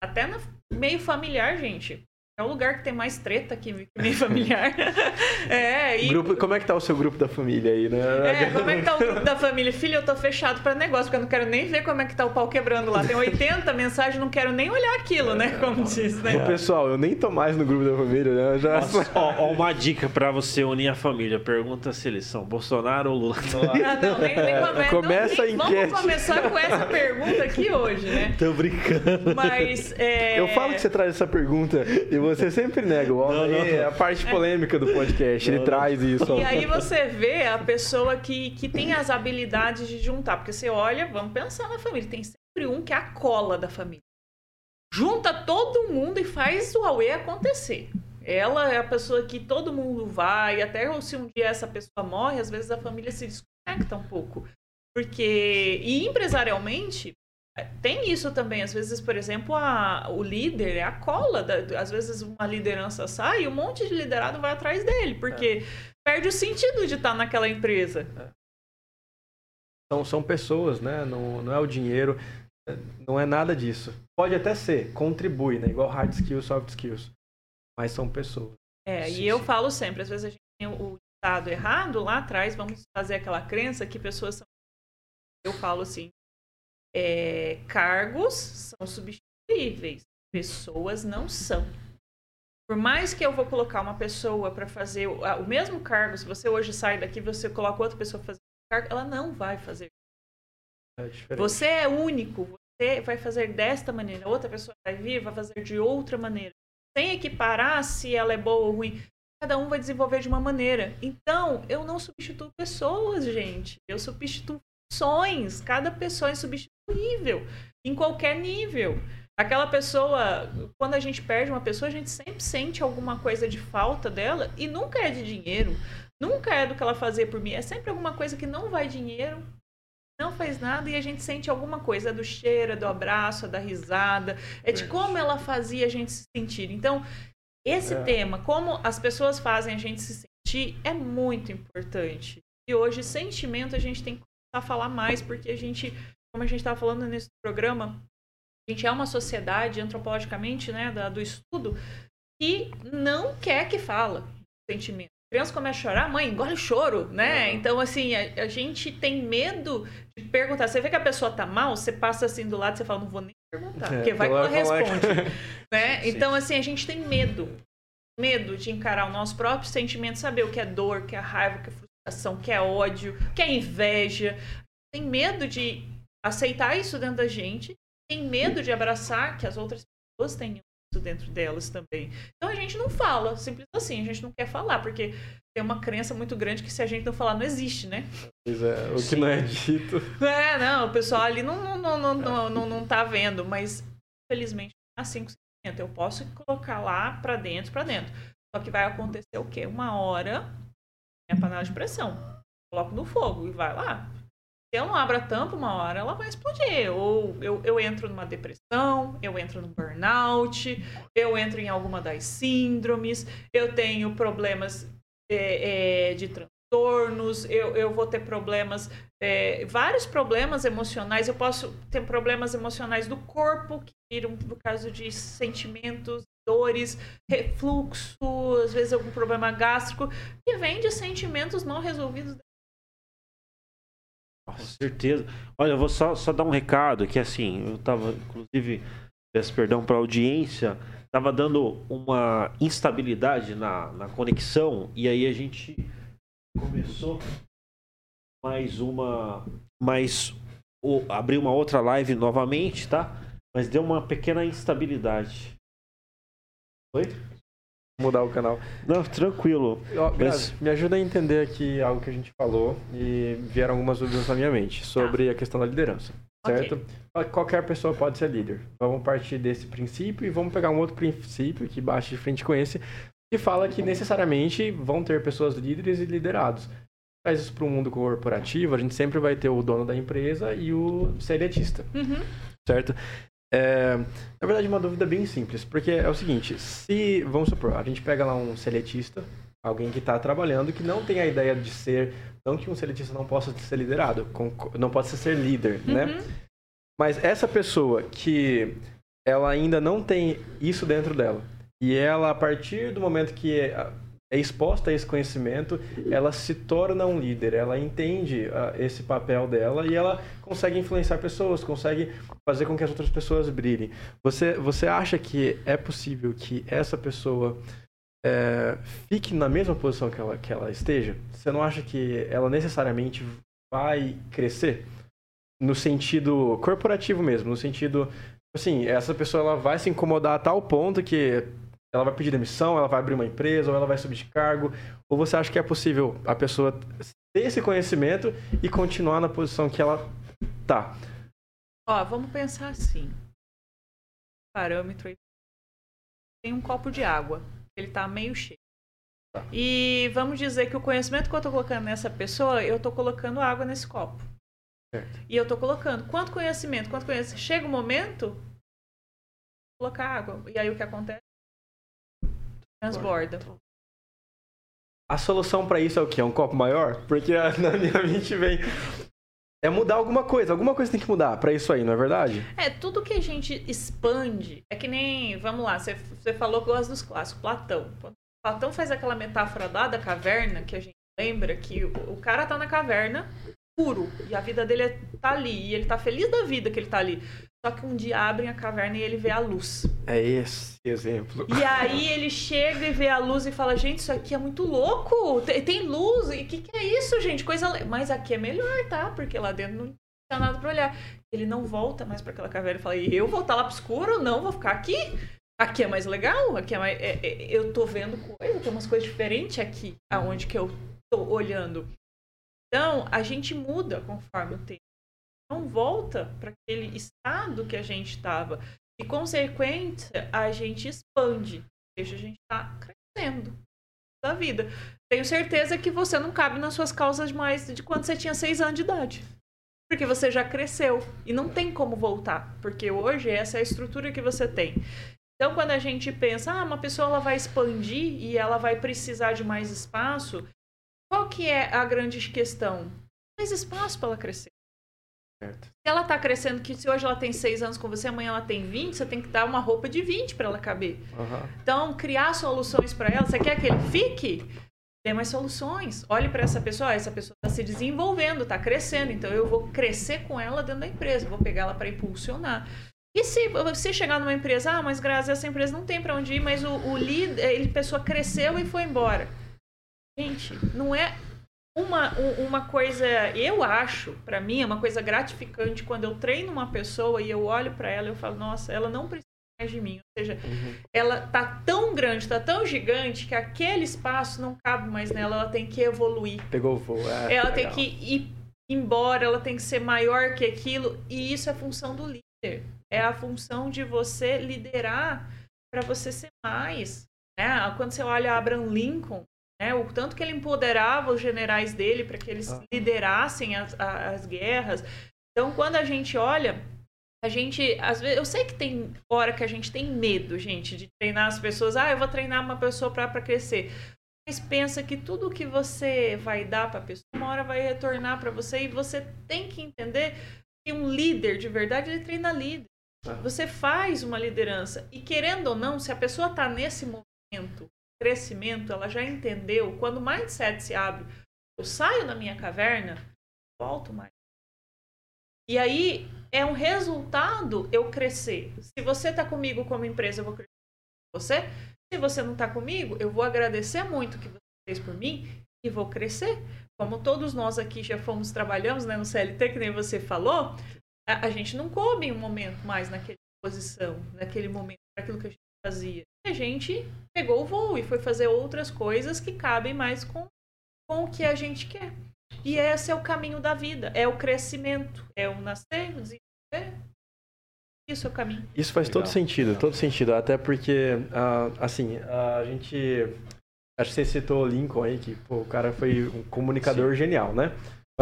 Até no meio familiar, gente. É o lugar que tem mais treta que que meio familiar. é, e Grupo, como é que tá o seu grupo da família aí, né? é, como é que tá o grupo da família? Filho, eu tô fechado pra negócio, porque eu não quero nem ver como é que tá o pau quebrando lá. Tem 80 mensagens, não quero nem olhar aquilo, né? Como diz, Ô, né? pessoal, eu nem tô mais no grupo da família, né? Eu já... Nossa, ó, ó, uma dica pra você unir a família. Pergunta se eles são Bolsonaro ou Lula. Ah, não, nem, nem come... Começa não, nem- a enquete. Vamos começar com essa pergunta aqui hoje, né? Tô brincando. Mas. É... Eu falo que você traz essa pergunta e você sempre nega. O Não, não. é a parte polêmica do podcast, Não, ele não. traz isso. E aí você vê a pessoa que, que tem as habilidades de juntar. Porque você olha, vamos pensar na família. Tem sempre um que é a cola da família. Junta todo mundo e faz o Aue acontecer. Ela é a pessoa que todo mundo vai, até se um dia essa pessoa morre, às vezes a família se desconecta um pouco. Porque. E empresarialmente, tem isso também. Às vezes, por exemplo, a, o líder é a cola. Da, às vezes uma liderança sai e um monte de liderado vai atrás dele, porque perde o sentido de estar naquela empresa. São, são pessoas, né? Não, não é o dinheiro, não é nada disso. Pode até ser, contribui, né? Igual hard skills, soft skills. Mas são pessoas. É, Sim, e eu sim. falo sempre, às vezes a gente tem o ditado errado lá atrás, vamos fazer aquela crença que pessoas são. Eu falo assim: é, cargos são substituíveis, pessoas não são. Por mais que eu vou colocar uma pessoa para fazer o, o mesmo cargo, se você hoje sai daqui você coloca outra pessoa para fazer o cargo, ela não vai fazer. É. Você é único, você vai fazer desta maneira, outra pessoa vai vir, vai fazer de outra maneira. Sem equiparar se ela é boa ou ruim. Cada um vai desenvolver de uma maneira. Então, eu não substituo pessoas, gente. Eu substituo funções. Cada pessoa é substituível em qualquer nível. Aquela pessoa, quando a gente perde uma pessoa, a gente sempre sente alguma coisa de falta dela e nunca é de dinheiro, nunca é do que ela fazia por mim. É sempre alguma coisa que não vai dinheiro, não faz nada e a gente sente alguma coisa é do cheiro, é do abraço, é da risada, é de como ela fazia a gente se sentir. Então, esse É. tema, como as pessoas fazem a gente se sentir, é muito importante. E hoje, sentimento, a gente tem que a falar mais, porque a gente, como a gente estava falando nesse programa, a gente é uma sociedade, antropologicamente, né, da- do estudo, que não quer que fala sentimento. A criança começa a chorar, mãe, engole o choro, né? Uhum. Então, assim, a, a gente tem medo de perguntar. Você vê que a pessoa tá mal, você passa assim do lado, você fala, não vou nem perguntar, É, porque vai que ela ela responde. né? Sim. Então, assim, a gente tem medo. Medo de encarar o nosso próprio sentimento, saber o que é dor, o que é raiva, o que é frustração, que é ódio, que é inveja. Tem medo de aceitar isso dentro da gente, tem medo de abraçar que as outras pessoas têm isso dentro delas também. Então a gente não fala, simples assim, a gente não quer falar, porque tem uma crença muito grande que se a gente não falar, não existe, né? Pois é, o que Sim. não é dito. É, não, o pessoal ali não, não, não, não, não, não, não tá vendo, mas infelizmente é assim eu posso colocar lá para dentro, para dentro. Só que vai acontecer o quê? Uma hora, minha panela de pressão, coloco no fogo e vai lá. Se eu não abro a tampa, uma hora ela vai explodir. Ou eu, eu entro numa depressão, eu entro no burnout, eu entro em alguma das síndromes, eu tenho problemas é, é, de transtornos, eu, eu vou ter problemas, é, vários problemas emocionais. Eu posso ter problemas emocionais do corpo, que viram por causa de sentimentos, dores, refluxo, às vezes algum problema gástrico, que vem de sentimentos não resolvidos. Com certeza. Olha, eu vou só, só dar um recado que assim, eu tava, inclusive, peço perdão para a audiência, tava dando uma instabilidade na, na conexão e aí a gente começou mais uma, mais abrir uma outra live novamente, tá? Mas deu uma pequena instabilidade. Oi? Mudar o canal. Não, tranquilo. Ó, Mas... me ajuda a entender aqui algo que a gente falou e vieram algumas dúvidas na minha mente sobre tá. a questão da liderança. Certo? Okay. Qualquer pessoa pode ser líder. Vamos partir desse princípio e vamos pegar um outro princípio que bate de frente com esse, que fala que necessariamente vão ter pessoas líderes e liderados. Traz isso para o mundo corporativo, a gente sempre vai ter o dono da empresa e o seletista. Uhum. Certo? É, na verdade, uma dúvida bem simples, porque é o seguinte: se, vamos supor, a gente pega lá um seletista, alguém que está trabalhando, que não tem a ideia de ser, não que um seletista não possa ser liderado, não possa ser líder, né? uhum. né? Mas essa pessoa que ela ainda não tem isso dentro dela, e ela, a partir do momento que é exposta a esse conhecimento, ela se torna um líder, ela entende uh, esse papel dela e ela consegue influenciar pessoas, consegue fazer com que as outras pessoas brilhem. Você, você acha que é possível que essa pessoa é, fique na mesma posição que ela, que ela esteja? Você não acha que ela necessariamente vai crescer? No sentido corporativo mesmo, no sentido assim, essa pessoa ela vai se incomodar a tal ponto que ela vai pedir demissão, ela vai abrir uma empresa, ou ela vai subir de cargo? Ou você acha que é possível a pessoa ter esse conhecimento e continuar na posição que ela tá? Ó, vamos pensar assim. Parâmetro aí. Tem um copo de água. Ele tá meio cheio. Tá. E vamos dizer que o conhecimento que eu tô colocando nessa pessoa, eu tô colocando água nesse copo. Certo. E eu tô colocando quanto conhecimento, quanto conhecimento. Chega o um momento, colocar água. E aí o que acontece? Transborda. A solução para isso é o quê? É um copo maior? Porque na minha mente vem é mudar alguma coisa. Alguma coisa tem que mudar para isso aí, não é verdade? É, tudo que a gente expande. É que nem. Vamos lá, você, você falou que gosta dos clássicos. Platão. Platão faz aquela metáfora lá da caverna, que a gente lembra que o, o cara tá na caverna puro. E a vida dele é, tá ali. E ele tá feliz da vida que ele tá ali. Só que um dia abrem a caverna e ele vê a luz. É esse exemplo. E aí ele chega e vê a luz e fala: Gente, isso aqui é muito louco. Tem, tem luz. E o que, que é isso, gente? Coisa. Mas aqui é melhor, tá? Porque lá dentro não tem nada pra olhar. Ele não volta mais para aquela caverna e fala: Eu vou estar lá pro escuro? Não, vou ficar aqui. Aqui é mais legal. Aqui é mais. É, é, eu tô vendo coisa, tem umas coisas diferentes aqui, aonde que eu tô olhando. Então, a gente muda conforme o tempo não volta para aquele estado que a gente estava. E, consequência, a gente expande. Ou seja, a gente está crescendo da vida. Tenho certeza que você não cabe nas suas causas mais de quando você tinha seis anos de idade. Porque você já cresceu e não tem como voltar. Porque hoje essa é a estrutura que você tem. Então, quando a gente pensa, ah, uma pessoa ela vai expandir e ela vai precisar de mais espaço, qual que é a grande questão? Mais espaço para ela crescer. Certo. Se ela está crescendo, que se hoje ela tem 6 anos com você, amanhã ela tem 20, você tem que dar uma roupa de 20 para ela caber. Uhum. Então, criar soluções para ela. Você quer que ele fique? Dê mais soluções. Olhe para essa pessoa, essa pessoa está se desenvolvendo, está crescendo, então eu vou crescer com ela dentro da empresa, vou pegar ela para impulsionar. E se você chegar numa empresa, ah, mas graças a essa empresa não tem para onde ir, mas o, o líder, ele, a pessoa cresceu e foi embora. Gente, não é uma, uma coisa, eu acho, para mim, é uma coisa gratificante quando eu treino uma pessoa e eu olho para ela e eu falo, nossa, ela não precisa mais de mim. Ou seja, Uhum. ela tá tão grande, tá tão gigante que aquele espaço não cabe mais nela, ela tem que evoluir. Pegou o voo. é, ela tem legal. que ir embora, ela tem que ser maior que aquilo, e isso é função do líder. É a função de você liderar para você ser mais. Né? Quando você olha Abraham Lincoln, né, o tanto que ele empoderava os generais dele para que eles Ah. liderassem as, as guerras. Então, quando a gente olha, a gente, às vezes, eu sei que tem hora que a gente tem medo, gente, de treinar as pessoas. Ah, eu vou treinar uma pessoa para crescer. Mas pensa que tudo que você vai dar para a pessoa, uma hora vai retornar para você e você tem que entender que um líder de verdade ele treina líder. Ah. Você faz uma liderança e querendo ou não, se a pessoa está nesse momento, crescimento, ela já entendeu. Quando o mindset se abre, eu saio da minha caverna, volto mais. E aí é um resultado eu crescer. Se você está comigo como empresa, eu vou crescer com você. Se você não está comigo, eu vou agradecer muito o que você fez por mim e vou crescer. Como todos nós aqui já fomos trabalhamos né, no CLT, que nem você falou, a, a gente não coube um momento mais naquela posição, naquele momento, aquilo que a gente fazia. E a gente pegou o voo e foi fazer outras coisas que cabem mais com, com o que a gente quer. E esse é o caminho da vida, é o crescimento, é o nascer, o desenvolver. Isso é o caminho. Isso faz Legal, todo sentido, todo sentido. Até porque, ah, assim, a gente. Acho que você citou o Lincoln aí, que pô, o cara foi um comunicador genial, né?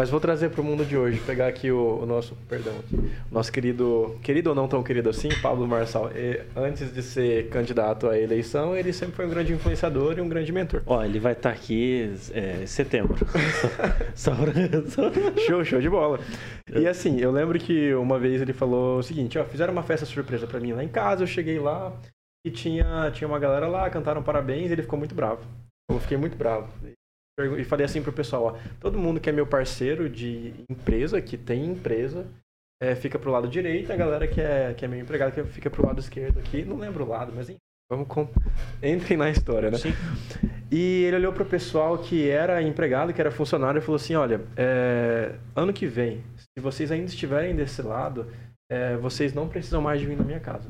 Mas vou trazer para o mundo de hoje, pegar aqui o, o nosso, perdão, aqui, o nosso querido, querido ou não tão querido assim, Pablo Marçal. E, antes de ser candidato à eleição, ele sempre foi um grande influenciador e um grande mentor. Ó, ele vai estar aqui é, em setembro. só, pra- só- Show, show de bola. E assim, eu lembro que uma vez ele falou o seguinte, ó, fizeram uma festa surpresa pra mim lá em casa, eu cheguei lá e tinha, tinha uma galera lá, cantaram parabéns e ele ficou muito bravo. Eu fiquei muito bravo. E falei assim pro pessoal, ó, todo mundo que é meu parceiro de empresa, que tem empresa, é, fica pro lado direito, a galera que é, que é meu empregado que fica pro lado esquerdo aqui, não lembro o lado, mas enfim, vamos com... entrem na história, né? Sim. E ele olhou pro pessoal que era empregado, que era funcionário, e falou assim: olha, é, ano que vem, se vocês ainda estiverem desse lado, é, vocês não precisam mais de vir na minha casa.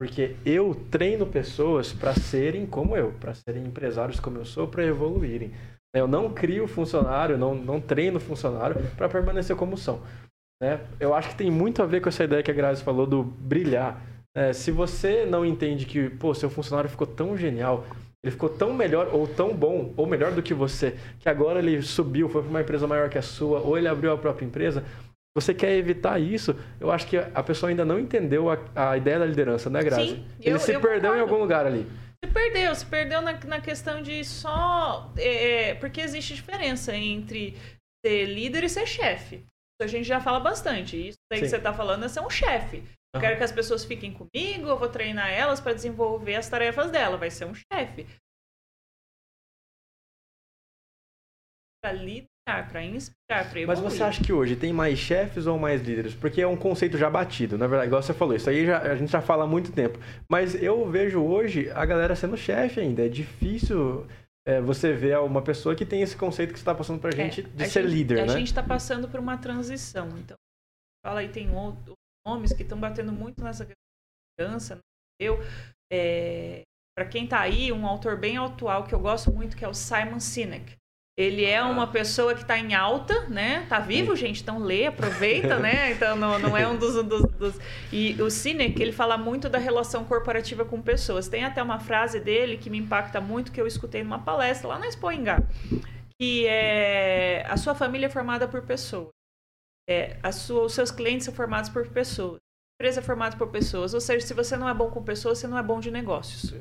Porque eu treino pessoas para serem como eu, para serem empresários como eu sou, para evoluírem. Eu não crio funcionário, não, não treino funcionário para permanecer como são. Né? Eu acho que tem muito a ver com essa ideia que a Grazi falou do brilhar. É, se você não entende que, pô, seu funcionário ficou tão genial, ele ficou tão melhor ou tão bom, ou melhor do que você, que agora ele subiu, foi para uma empresa maior que a sua, ou ele abriu a própria empresa, você quer evitar isso, eu acho que a pessoa ainda não entendeu a, a ideia da liderança, né, Grazi? Sim, ele eu- se eu perdeu em concordo. algum lugar ali. Se perdeu, se perdeu na, na questão de só. é, porque existe diferença entre ser líder e ser chefe. Isso a gente já fala bastante. Isso aí que Sim. você está falando é ser um chefe. Eu Aham. quero que as pessoas fiquem comigo, eu vou treinar elas para desenvolver as tarefas dela. Vai ser um chefe. Para liderar, para inspirar, para. Mas você acha que hoje tem mais chefes ou mais líderes? Porque é um conceito já batido, na verdade, igual você falou, isso aí já, a gente já fala há muito tempo. Mas eu vejo hoje a galera sendo chefe ainda. É difícil é, você ver uma pessoa que tem esse conceito que você está passando gente É, de a ser gente- líder, A né? gente está passando por uma transição. Então, fala aí, tem outros nomes que estão batendo muito nessa questão de liderança. Eu, para quem tá aí, um autor bem atual que eu gosto muito, que é o Simon Sinek. Ele é uma pessoa que está em alta, né? Tá vivo, gente, então lê, aproveita, né? Então não, não é um dos, dos, dos- E o Sinek, ele fala muito da relação corporativa com pessoas. Tem até uma frase dele que me impacta muito, que eu escutei numa palestra lá na Expo que é a sua família é formada por pessoas. É, a sua, os seus clientes são formados por pessoas. A empresa é formada por pessoas. Ou seja, se você não é bom com pessoas, você não é bom de negócios.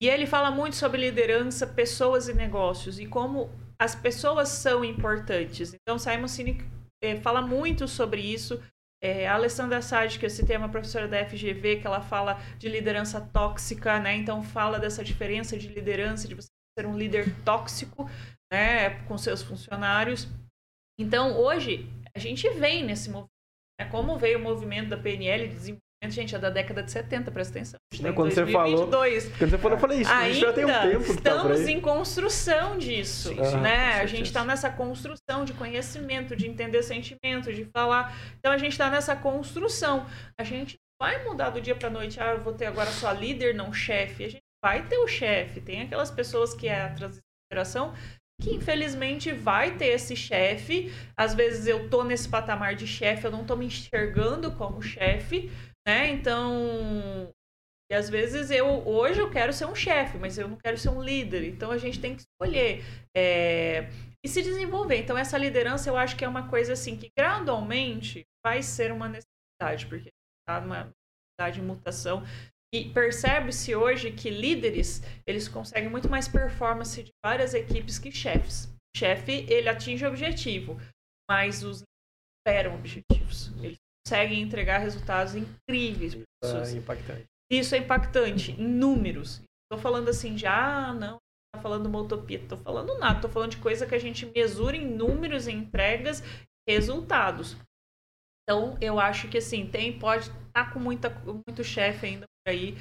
E ele fala muito sobre liderança, pessoas e negócios e como as pessoas são importantes. Então, Simon Sinek eh, fala muito sobre isso. Eh, a Alessandra Sade, que eu citei, é uma professora da FGV, que ela fala de liderança tóxica, né? Então, fala dessa diferença de liderança, de você ser um líder tóxico, né? Com seus funcionários. Então, hoje, a gente vem nesse movimento. Né? Como veio o movimento da PNL de gente, é da década de 70, presta atenção. A gente tá em Quando você falou- 2022. Quando você falou, eu falei isso, isso já tem um Ainda tempo tá estamos aí. em construção disso, Sim, sim, né? a gente está nessa construção de conhecimento, de entender sentimento, de falar. Então a gente está nessa construção. A gente vai mudar do dia para noite, ah, eu vou ter agora só líder, não chefe. A gente vai ter o chefe. Tem aquelas pessoas que é a transição que infelizmente vai ter esse chefe. Às vezes eu tô nesse patamar de chefe, eu não tô me enxergando como chefe, né? Então, e às vezes eu hoje eu quero ser um chefe, mas eu não quero ser um líder. Então a gente tem que escolher é, e se desenvolver. Então essa liderança eu acho que é uma coisa assim que gradualmente vai ser uma necessidade, porque está numa necessidade de mutação e percebe-se hoje que líderes, eles conseguem muito mais performance de várias equipes que chefes. Chefe, ele atinge o objetivo, mas os superam objetivos. Eles conseguem entregar resultados incríveis para Isso é impactante. Isso é impactante em números. Estou falando assim de, ah, não, tá falando uma utopia. Estou falando nada. Estou falando de coisa que a gente mesura em números, em entregas, resultados. Então, eu acho que assim, tem, pode estar tá com muita, muito chefe ainda aí.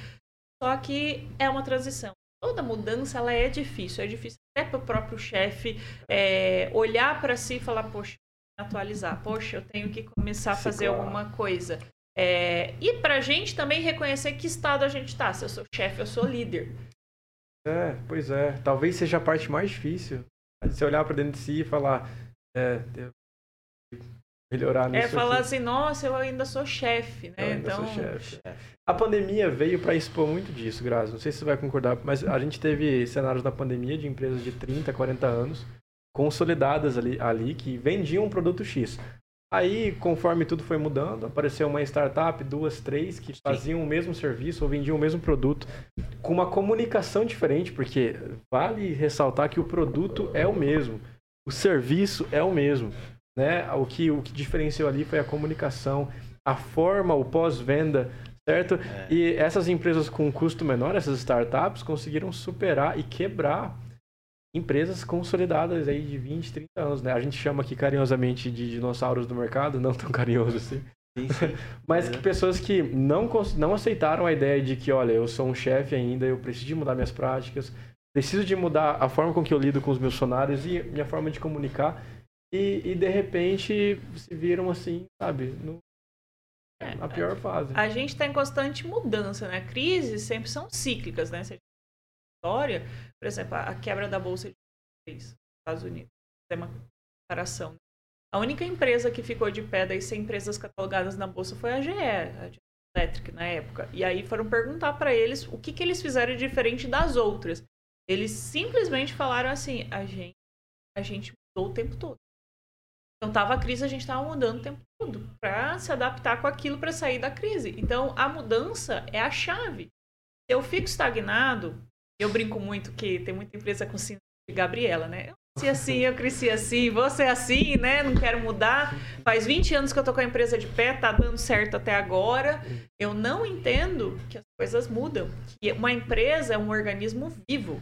Só que é uma transição. Toda mudança ela é difícil. É difícil até para o próprio chefe é, olhar para si e falar, poxa, atualizar, poxa, eu tenho que começar a fazer alguma coisa. É, e para a gente também reconhecer que estado a gente está. Se eu sou chefe, eu sou líder. É, pois é. Talvez seja a parte mais difícil. Você olhar para dentro de si e falar, é, melhorar é nisso. É falar aqui. assim, nossa, eu ainda sou chefe, né? Eu ainda então... sou chefe. A pandemia veio para expor muito disso, Grazi. Não sei se você vai concordar, mas a gente teve cenários na pandemia de empresas de 30, 40 anos consolidadas ali, ali que vendiam um produto X. Aí, conforme tudo foi mudando, apareceu uma startup, duas, três, que faziam o mesmo serviço ou vendiam o mesmo produto, com uma comunicação diferente, porque vale ressaltar que o produto é o mesmo, o serviço é o mesmo. Né? O, que, o que diferenciou ali foi a comunicação, a forma, o pós-venda, certo? É. E essas empresas com custo menor, essas startups, conseguiram superar e quebrar empresas consolidadas aí de 20, 30 anos, né? A gente chama aqui carinhosamente de dinossauros do mercado, não tão carinhoso assim. Sim, sim. Mas que pessoas que não, não aceitaram a ideia de que, olha, eu sou um chefe ainda, eu preciso de mudar minhas práticas, preciso de mudar a forma com que eu lido com os meus funcionários e minha forma de comunicar e, e de repente se viram assim, sabe, no, é, na pior fase. A gente está em constante mudança, né? Crises sempre são cíclicas, né? Se a história, por exemplo, a quebra da bolsa de nos Estados Unidos, é uma comparação. A única empresa que ficou de pé das 100 empresas catalogadas na bolsa foi a GE, a General Electric na época. E aí foram perguntar para eles o que, que eles fizeram diferente das outras. Eles simplesmente falaram assim: a gente, a gente mudou o tempo todo. Então tava a crise, a gente estava mudando o tempo todo para se adaptar com aquilo para sair da crise. Então a mudança é a chave. Se eu fico estagnado, eu brinco muito que tem muita empresa com síndrome de Gabriela, né? Eu nasci assim, eu cresci assim, você é assim, né? Não quero mudar. Faz 20 anos que eu tô com a empresa de pé, tá dando certo até agora. Eu não entendo que as coisas mudam. Que uma empresa é um organismo vivo.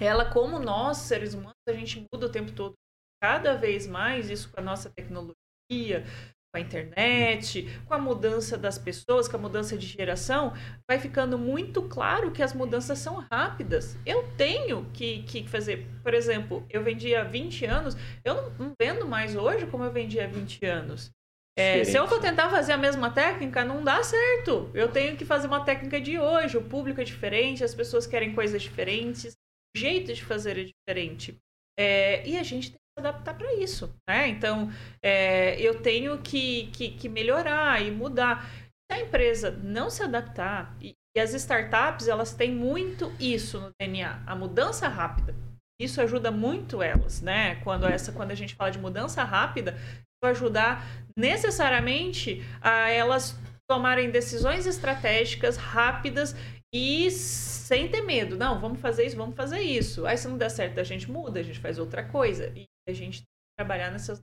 Ela, como nós, seres humanos, a gente muda o tempo todo cada vez mais isso com a nossa tecnologia, com a internet, com a mudança das pessoas, com a mudança de geração, vai ficando muito claro que as mudanças são rápidas. Eu tenho que, que fazer, por exemplo, eu vendia há 20 anos, eu não, não vendo mais hoje como eu vendia há 20 anos. É, se eu for tentar fazer a mesma técnica, não dá certo. Eu tenho que fazer uma técnica de hoje. O público é diferente, as pessoas querem coisas diferentes, o jeito de fazer é diferente. É, e a gente tem adaptar para isso, né? Então, é, eu tenho que, que, que, melhorar e mudar. Se a empresa não se adaptar, e, e, as startups, elas têm muito isso no DNA, a mudança rápida. Isso ajuda muito elas, né? Quando, essa, quando a gente fala de mudança rápida, vai ajudar necessariamente a elas tomarem decisões estratégicas rápidas e sem ter medo. Não, vamos fazer isso, vamos fazer isso. Aí se não der certo, a gente muda, a gente faz outra coisa. E a gente trabalhar nessas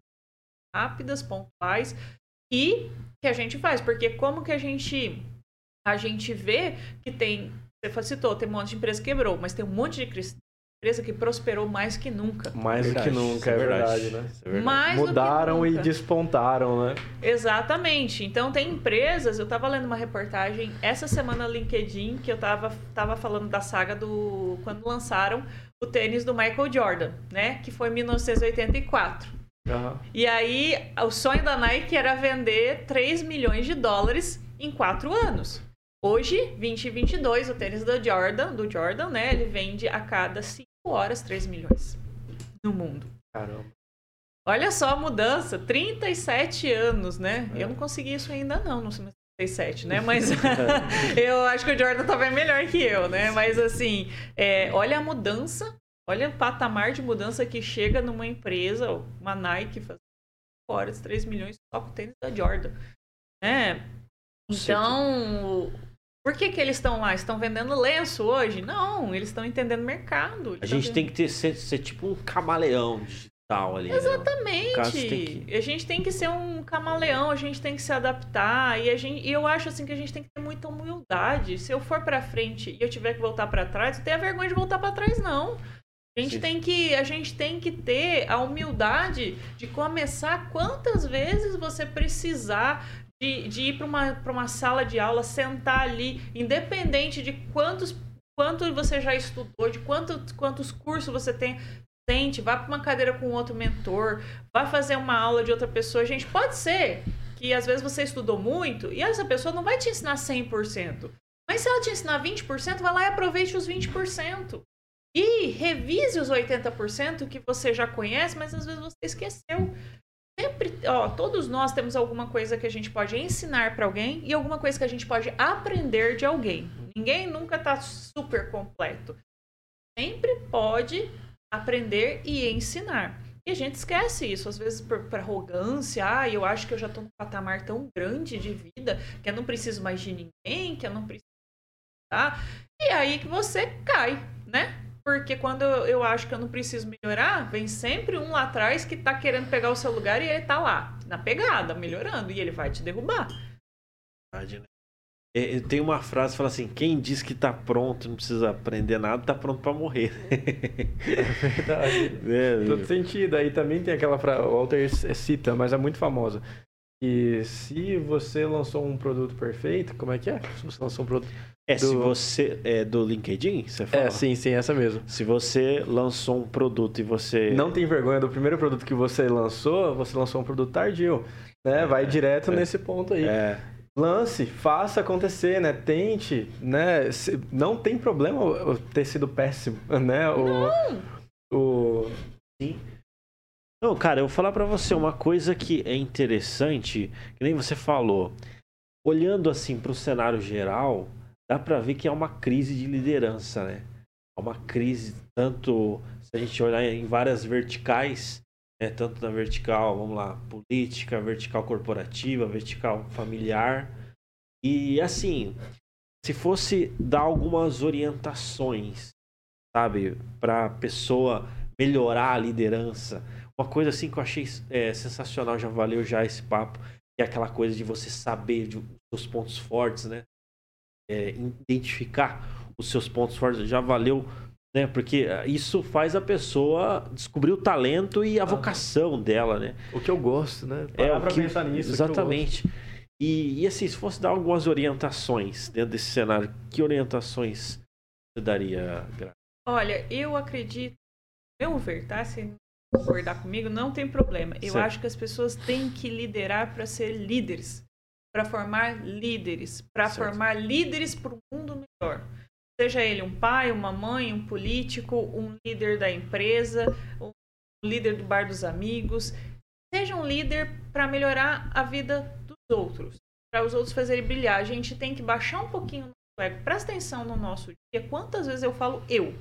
rápidas, pontuais e que a gente faz, porque como que a gente a gente vê que tem, você citou, tem um monte de empresa que quebrou, mas tem um monte de empresa que prosperou mais que nunca. Mais do que nunca, é verdade, é verdade, né? É verdade. Mais Mudaram e despontaram, né? Exatamente. Então tem empresas, eu estava lendo uma reportagem essa semana no LinkedIn que eu estava tava falando da saga do quando lançaram o tênis do Michael Jordan, né? Que foi em 1984. Uhum. E aí, o sonho da Nike era vender 3 milhões de dólares em quatro anos. Hoje, 2022, o tênis do Jordan, do Jordan, né? Ele vende a cada 5 horas 3 milhões no mundo. Caramba. Olha só a mudança, 37 anos, né? É. Eu não consegui isso ainda não, no 37, né? Mas eu acho que o Jordan bem melhor que eu, né? Mas assim, é, olha a mudança, olha o patamar de mudança que chega numa empresa, uma Nike faz 5 horas, 3 milhões só com o tênis da Jordan, né? Então, por que que eles estão lá? Estão vendendo lenço hoje? Não, eles estão entendendo mercado. A gente tem que ter, ser, ser tipo um camaleão digital ali. né? Exatamente. Caso, tem A gente tem que ser um camaleão, a gente tem que se adaptar e a gente, e eu acho assim que a gente tem que ter muita humildade. Se eu for pra frente e eu tiver que voltar pra trás, não tenha vergonha de voltar pra trás não. A gente Sim. tem que a gente tem que ter a humildade de começar quantas vezes você precisar de, de ir para uma, pra uma sala de aula, sentar ali, independente de quantos quanto você já estudou, de quanto, quantos cursos você tem, sente, vá para uma cadeira com outro mentor, vai fazer uma aula de outra pessoa. Gente, pode ser que às vezes você estudou muito e essa pessoa não vai te ensinar 100%. Mas se ela te ensinar 20%, vai lá e aproveite os 20%. E revise os 80% que você já conhece, mas às vezes você esqueceu. Sempre, ó, todos nós temos alguma coisa que a gente pode ensinar para alguém e alguma coisa que a gente pode aprender de alguém. Ninguém nunca tá super completo. Sempre pode aprender e ensinar. E a gente esquece isso, às vezes por, por arrogância, ah, eu acho que eu já tô num patamar tão grande de vida que eu não preciso mais de ninguém, que eu não preciso, tá? E aí que você cai, né? Porque quando eu acho que eu não preciso melhorar, vem sempre um lá atrás que tá querendo pegar o seu lugar e ele tá lá, na pegada, melhorando, e ele vai te derrubar. Verdade, né? É, é, Tem uma frase que fala assim: quem diz que tá pronto, não precisa aprender nada, tá pronto pra morrer. Verdade. É, Todo sentido. Aí também tem aquela frase, o Walter cita, mas é muito famosa. E se você lançou um produto perfeito, como é que é? Se você lançou um produto. É, se do- você. É do LinkedIn? Você fala? É, sim, sim, essa mesmo. Se você lançou um produto e você. Não tem vergonha do primeiro produto que você lançou, você lançou um produto tardio. Né? Vai direto é. nesse ponto aí. É, Lance, faça acontecer, né? Tente, né? Não tem problema o- ter sido péssimo, né? O, o... Não, cara, eu vou falar pra você uma coisa que é interessante, que nem você falou. Olhando assim pro cenário geral, dá pra ver que é uma crise de liderança, né? É uma crise tanto se a gente olhar em várias verticais, né? Tanto na vertical, vamos lá, política, vertical corporativa, vertical familiar. E assim, se fosse dar algumas orientações, sabe, pra pessoa melhorar a liderança, uma coisa assim que eu achei é, sensacional, já valeu já esse papo, é aquela coisa de você saber de, dos pontos fortes, né? É, identificar os seus pontos fortes, já valeu, né? Porque ah, isso faz a pessoa descobrir o talento e a vocação dela, né? o que eu gosto, né? É, Parar o pra que- pensar nisso. o que eu gosto. Exatamente. E, e assim, se fosse dar algumas orientações dentro desse cenário, que orientações você daria, Gra? Olha, eu acredito, meu ver, tá? Se não concordar comigo, não tem problema. Eu Certo. acho que as pessoas têm que liderar para ser líderes, para formar líderes, para formar líderes para um mundo melhor. Seja ele um pai, uma mãe, um político, um líder da empresa, um líder do bar dos amigos. Seja um líder para melhorar a vida dos outros, para os outros fazerem brilhar. A gente tem que baixar um pouquinho o nosso ego. Presta atenção no nosso dia. Quantas vezes eu falo eu?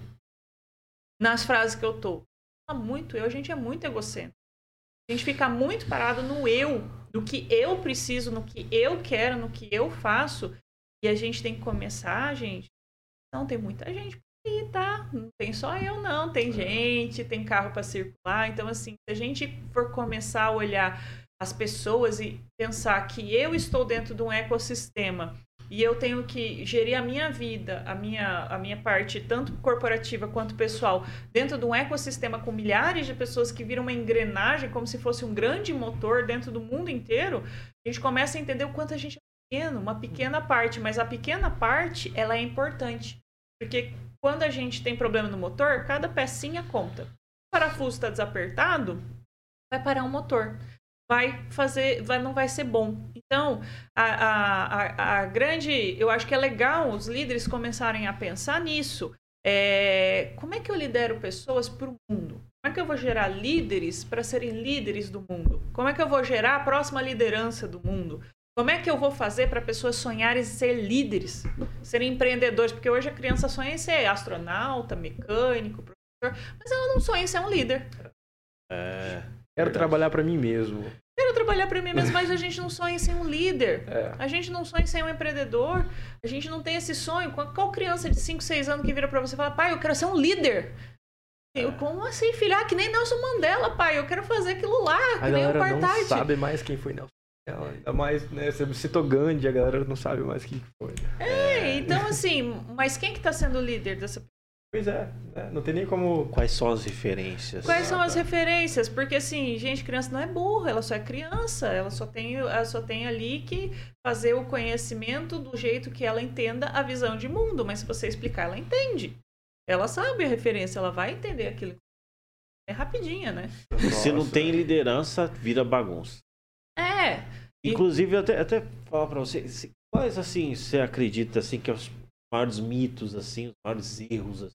nas frases que eu tô. Muito eu, a gente é muito egocêntrico. A gente fica muito parado no eu, no que eu preciso, no que eu quero, no que eu faço. E a gente tem que começar, gente. Não, tem muita gente por aí, tá? Não tem só eu, não. Tem gente, tem carro para circular. Então, assim, se a gente for começar a olhar as pessoas e pensar que eu estou dentro de um ecossistema e eu tenho que gerir a minha vida, a minha, a minha parte, tanto corporativa quanto pessoal, dentro de um ecossistema com milhares de pessoas que viram uma engrenagem como se fosse um grande motor dentro do mundo inteiro, a gente começa a entender o quanto a gente é pequeno, uma pequena parte, mas a pequena parte, ela é importante. Porque quando a gente tem problema no motor, cada pecinha conta. O parafuso está desapertado, vai parar o motor. vai fazer, vai, não vai ser bom. Então, a, a, a, a grande, eu acho que é legal os líderes começarem a pensar nisso. É, como é que eu lidero pessoas para o mundo? Como é que eu vou gerar líderes para serem líderes do mundo? Como é que eu vou gerar a próxima liderança do mundo? Como é que eu vou fazer para pessoas sonharem em ser líderes, serem empreendedores? Porque hoje a criança sonha em ser astronauta, mecânico, professor, mas ela não sonha em ser um líder. É, Quero Verdade. trabalhar pra mim mesmo. Quero trabalhar para mim mesmo, mas a gente não sonha em ser um líder. É. A gente não sonha em ser um empreendedor. A gente não tem esse sonho. Qual, qual criança de 5, 6 anos que vira para você e fala, pai, eu quero ser um líder? Eu, como assim, filho? Ah, que nem Nelson Mandela, pai. Eu quero fazer aquilo lá, que A nem o galera não Apartheid. sabe mais quem foi Nelson Ainda mais, né? Você citou Gandhi, a galera não sabe mais quem que foi. É, então assim, mas quem que tá sendo o líder dessa Pois é, né? não tem nem como... Quais são as referências? Quais são as referências? Porque assim, gente, criança não é burra, ela só é criança, ela só tem, ela só tem ali que fazer o conhecimento do jeito que ela entenda a visão de mundo, mas se você explicar, ela entende. Ela sabe a referência, ela vai entender aquilo. É rapidinha, né? Se não Nossa. tem liderança, vira bagunça. É. E- Inclusive, eu até, até falar pra você, quais assim você acredita assim que é os maiores mitos assim, os maiores erros assim,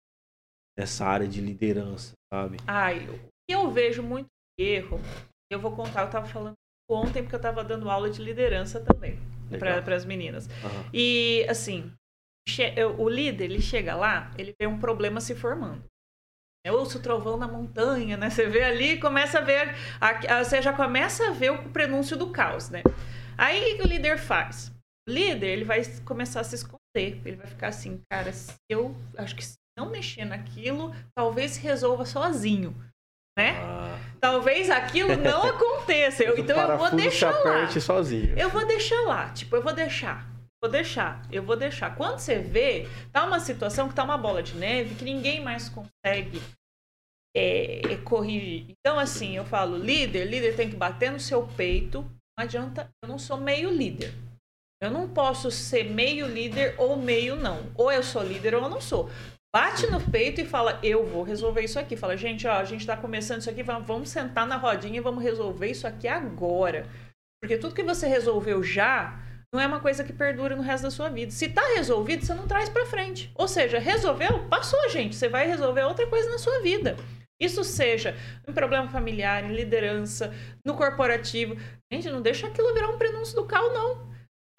nessa área de liderança, sabe? Ai, o que eu vejo muito erro, eu vou contar, eu tava falando ontem porque eu tava dando aula de liderança também para as meninas. Aham. E assim, o líder, ele chega lá, ele vê um problema se formando. Eu ouço o trovão na montanha, né? Você vê ali e começa a ver. a- a- você já começa a ver o prenúncio do caos, né? Aí o que o líder faz? O líder, ele vai começar a se esconder. Ele vai ficar assim, cara, se eu acho que se não mexer naquilo, talvez se resolva sozinho, né? Ah, Talvez aquilo não aconteça. Eu- então eu vou deixar lá. sozinho. Eu vou deixar lá, tipo, eu vou deixar. Vou deixar, eu vou deixar. Quando você vê, tá uma situação que tá uma bola de neve que ninguém mais consegue é, corrigir. Então, assim, eu falo, líder, líder tem que bater no seu peito. Não adianta, eu não sou meio líder. Eu não posso ser meio líder ou meio não. Ou eu sou líder ou eu não sou. Bate no peito e fala, eu vou resolver isso aqui. Fala, gente, ó, a gente tá começando isso aqui, vamos sentar na rodinha e vamos resolver isso aqui agora. Porque tudo que você resolveu já não é uma coisa que perdura no resto da sua vida. Se tá resolvido, você não traz pra frente. Ou seja, resolveu, passou, gente. Você vai resolver outra coisa na sua vida. Isso seja um problema familiar, em liderança, no corporativo. Gente, não deixa aquilo virar um prenúncio do cal, não.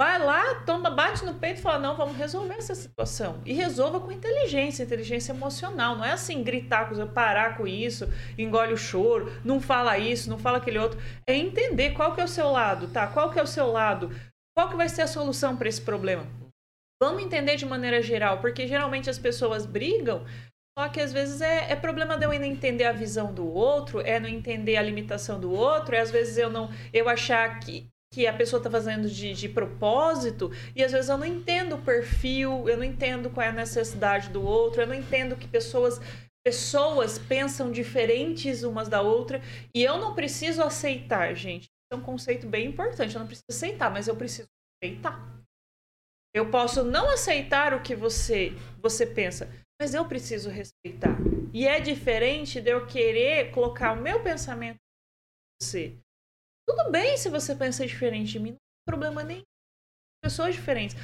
Vai lá, toma, bate no peito e fala: não, vamos resolver essa situação. E resolva com inteligência, inteligência emocional. Não é assim gritar com parar com isso, engole o choro, não fala isso, não fala aquele outro. É entender qual que é o seu lado, tá? Qual que é o seu lado? Qual que vai ser a solução para esse problema? Vamos entender de maneira geral, porque geralmente as pessoas brigam, só que às vezes é, é problema de eu não entender a visão do outro, é não entender a limitação do outro, é às vezes eu não eu achar que, que a pessoa está fazendo de, de propósito, e às vezes eu não entendo o perfil, eu não entendo qual é a necessidade do outro, eu não entendo que pessoas pessoas pensam diferentes umas da outra, e eu não preciso aceitar, gente. É um conceito bem importante, eu não preciso aceitar, mas eu preciso respeitar. Eu posso não aceitar o que você você pensa, mas eu preciso respeitar. E é diferente de eu querer colocar o meu pensamento em você. Tudo bem se você pensa diferente de mim, não tem problema nenhum. Pessoas diferentes.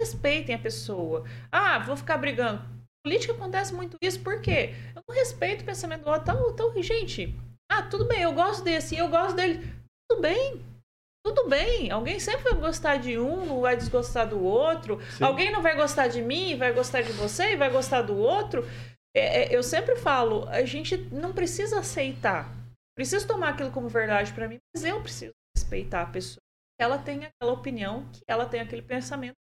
Respeitem a pessoa. Ah, vou ficar brigando. Política acontece muito isso, por quê? Eu não respeito o pensamento do outro. Então, então, gente, ah, tudo bem, eu gosto desse, eu gosto dele. Tudo bem. Tudo bem. Alguém sempre vai gostar de um, não vai desgostar do outro. Sim. Alguém não vai gostar de mim, vai gostar de você e vai gostar do outro. É, é, eu sempre falo, a gente não precisa aceitar. Preciso tomar aquilo como verdade para mim, mas eu preciso respeitar a pessoa. Ela tem aquela opinião, que ela tem aquele pensamento,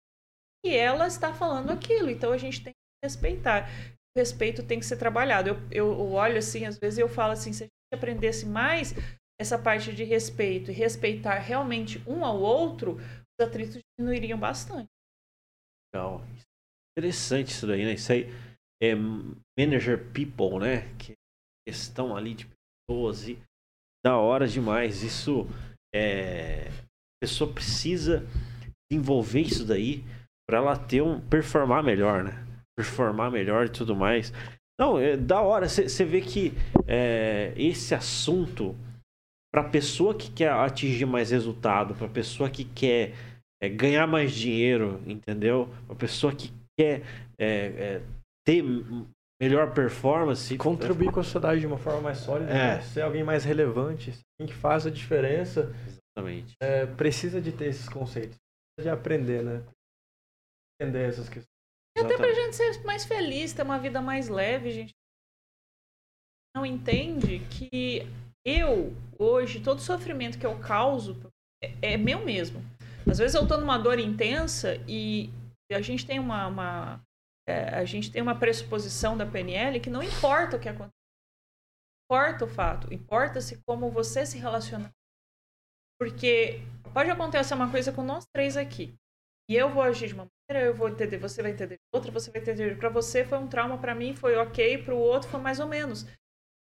e ela está falando aquilo. Então a gente tem que respeitar. O respeito tem que ser trabalhado. Eu, eu, eu olho assim, às vezes eu falo assim, se a gente aprendesse mais essa parte de respeito e respeitar realmente um ao outro, os atritos diminuiriam bastante. legal. Interessante isso daí, né? Isso aí é manager people, né? Que questão ali de pessoas e da hora demais. Isso é. A pessoa precisa desenvolver isso daí para ela ter um. performar melhor, né? Performar melhor e tudo mais. Não, é da hora. Você vê que é, esse assunto para a pessoa que quer atingir mais resultado, para a pessoa que quer é, ganhar mais dinheiro, entendeu? Para a pessoa que quer é, é, ter melhor performance. Contribuir com a sociedade de uma forma mais sólida, É. né? ser alguém mais relevante, alguém que faz a diferença, Exatamente. é, precisa de ter esses conceitos, precisa de aprender, né? Entender essas questões. E até pra gente ser mais feliz, ter uma vida mais leve, gente. Não entende que eu, hoje, todo sofrimento que eu causo é, é meu mesmo. Às vezes eu tô numa dor intensa e a gente tem uma. uma- é, a gente tem uma pressuposição da PNL que não importa o que acontece. Importa o fato, importa-se como você se relaciona. Porque pode acontecer uma coisa com nós três aqui. E eu vou agir de uma maneira, eu vou entender, você vai entender de outra, você vai entender. Pra você foi um trauma, pra mim foi ok, pro outro foi mais ou menos.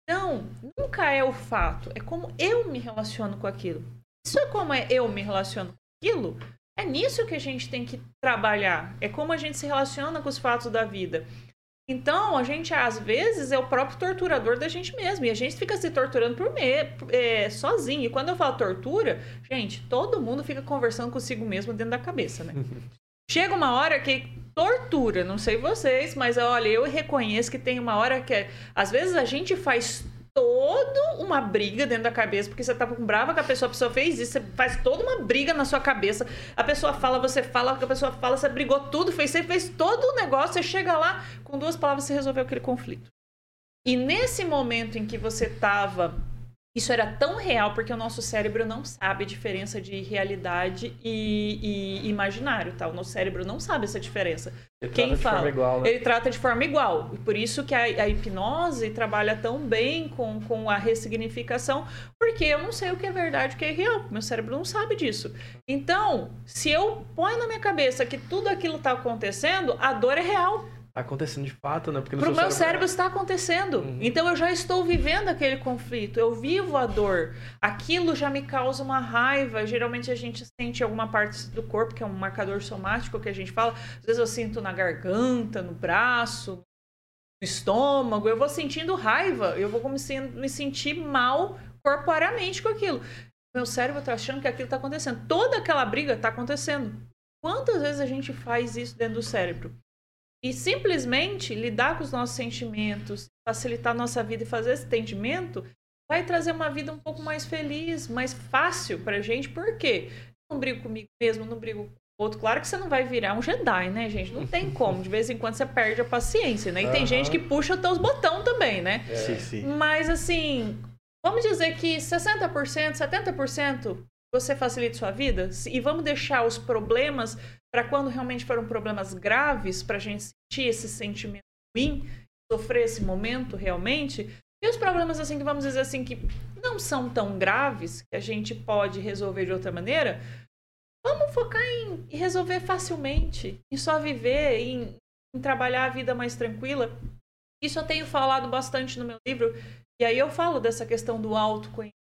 Então, nunca é o fato, é como eu me relaciono com aquilo. Isso é como é eu me relaciono com aquilo. É nisso que a gente tem que trabalhar. É como a gente se relaciona com os fatos da vida. Então, a gente, às vezes, é o próprio torturador da gente mesmo. E a gente fica se torturando por me é, sozinho. E quando eu falo tortura, gente, todo mundo fica conversando consigo mesmo dentro da cabeça, né? Chega uma hora que tortura, não sei vocês, mas olha, eu reconheço que tem uma hora que é, às vezes a gente faz toda uma briga dentro da cabeça, porque você tá com brava que a pessoa, a pessoa fez isso, você faz toda uma briga na sua cabeça. A pessoa fala, você fala, a pessoa fala, você brigou tudo, fez, você fez todo o negócio, você chega lá, com duas palavras você resolveu aquele conflito. E nesse momento em que você tava isso era tão real porque o nosso cérebro não sabe a diferença de realidade e, e imaginário, tá? O nosso cérebro não sabe essa diferença. Ele Quem trata de fala? forma igual, né? Ele trata de forma igual. E por isso que a, a hipnose trabalha tão bem com, com a ressignificação, porque eu não sei o que é verdade e o que é real. Meu cérebro não sabe disso. Então, se eu ponho na minha cabeça que tudo aquilo tá acontecendo, a dor é real. Acontecendo de fato, né? Porque no Pro meu cérebro está acontecendo. Uhum. Então eu já estou vivendo aquele conflito. Eu vivo a dor. Aquilo já me causa uma raiva. Geralmente a gente sente alguma parte do corpo, que é um marcador somático que a gente fala. Às vezes eu sinto na garganta, no braço, no estômago. Eu vou sentindo raiva. Eu vou me, me sentir mal corporeamente com aquilo. Meu cérebro está achando que aquilo está acontecendo. Toda aquela briga está acontecendo. Quantas vezes a gente faz isso dentro do cérebro? E simplesmente lidar com os nossos sentimentos, facilitar a nossa vida e fazer esse entendimento vai trazer uma vida um pouco mais feliz, mais fácil pra gente. Por quê? Não brigo comigo mesmo, não brigo com o outro. Claro que você não vai virar um Jedi, né, gente? Não tem como. De vez em quando você perde a paciência, né? E tem Aham. gente que puxa até os botões também, né? É. Sim, sim. Mas assim, vamos dizer que 60%, 70% você facilita sua vida e vamos deixar os problemas para quando realmente forem problemas graves, para a gente sentir esse sentimento ruim, sofrer esse momento realmente. E os problemas assim que vamos dizer assim que não são tão graves, que a gente pode resolver de outra maneira, vamos focar em, resolver facilmente, em só viver, em, em trabalhar a vida mais tranquila. Isso eu tenho falado bastante no meu livro, e aí eu falo dessa questão do autoconhecimento,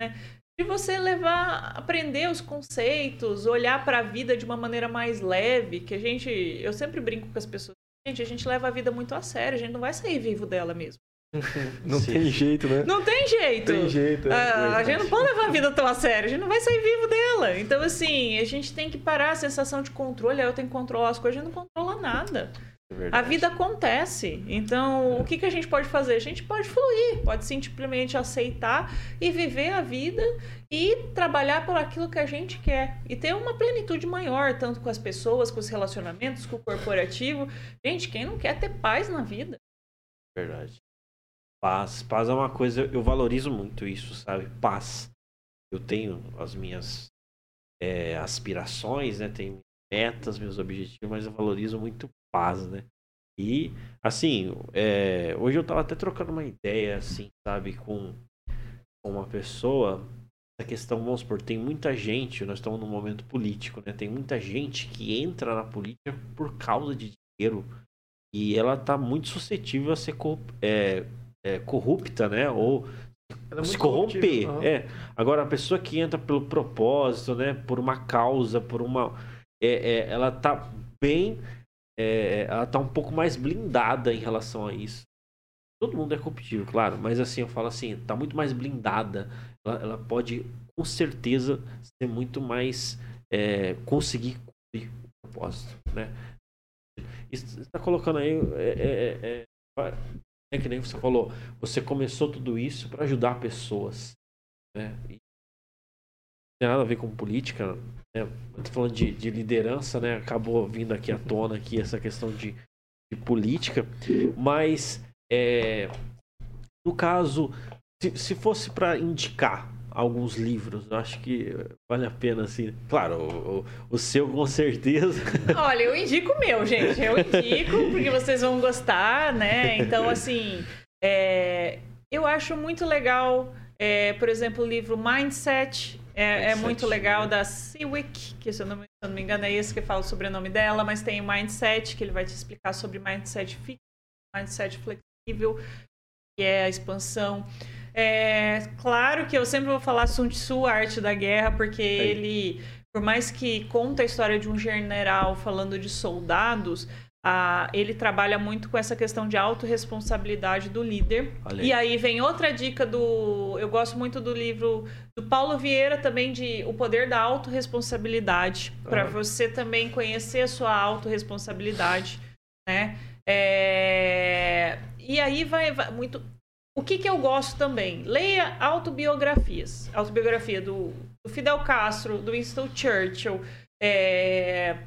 né? De você levar, aprender os conceitos, olhar para a vida de uma maneira mais leve, que a gente, eu sempre brinco com as pessoas, gente, a gente leva a vida muito a sério, a gente não vai sair vivo dela mesmo. Não Sim. tem jeito, né? Não tem jeito. Tem jeito. é. Ah, a gente não pode levar a vida tão a sério, a gente não vai sair vivo dela. Então, assim, a gente tem que parar a sensação de controle, aí eu tenho que controlar as coisas, a gente não controla nada. É A verdade. vida acontece. Então, o que, que a gente pode fazer? A gente pode fluir, pode simplesmente aceitar e viver a vida e trabalhar por aquilo que a gente quer. E ter uma plenitude maior, tanto com as pessoas, com os relacionamentos, com o corporativo. Gente, quem não quer ter paz na vida? Verdade. Paz. Paz é uma coisa, eu valorizo muito isso, sabe? Paz. Eu tenho as minhas é, aspirações, né? Tenho metas, meus objetivos, mas eu valorizo muito paz, né? E, assim, é, hoje eu tava até trocando uma ideia, assim, sabe, com, com uma pessoa. Essa questão, vamos supor, tem muita gente, nós estamos num momento político, né? Tem muita gente que entra na política por causa de dinheiro. E ela tá muito suscetível a ser co- é, é, corrupta, né? Ou é se corromper. aham. É. Agora, a pessoa que entra pelo propósito, né? Por uma causa, por uma. é, é, ela tá bem. É, ela tá um pouco mais blindada em relação a isso. Todo mundo é corruptível, claro, mas assim, eu falo assim, tá muito mais blindada. ela, ela pode com certeza ser muito mais é, conseguir cumprir o propósito, né? está colocando aí é, é, é, é, que nem você falou, você começou tudo isso para ajudar pessoas, né? E tem nada a ver com política, né? Eu tô falando de, de liderança, né? Acabou vindo aqui à tona aqui essa questão de, de política, mas é, no caso, se, se fosse para indicar alguns livros. Eu acho que vale a pena, assim. Claro, o, o, seu com certeza. Olha, eu indico o meu, gente. Eu indico porque vocês vão gostar, né? Então, assim, é, eu acho muito legal, é, por exemplo, o livro Mindset. É, é muito legal da Seawick, que se eu, não, se eu não me engano é esse que fala o sobrenome dela, mas tem o Mindset, que ele vai te explicar sobre Mindset fixo, Mindset flexível, que é a expansão. É, claro que eu sempre vou falar Sun Tzu, a arte da guerra, porque ele, por mais que conta a história de um general falando de soldados, ah, ele trabalha muito com essa questão de autorresponsabilidade do líder. Aí. E aí vem outra dica do. Eu gosto muito do livro do Paulo Vieira também de O Poder da Autoresponsabilidade, para você também conhecer a sua autorresponsabilidade, né? É... E aí vai, vai muito o que, que eu gosto também? Leia autobiografias. Autobiografia do, do Fidel Castro, do Winston Churchill. É,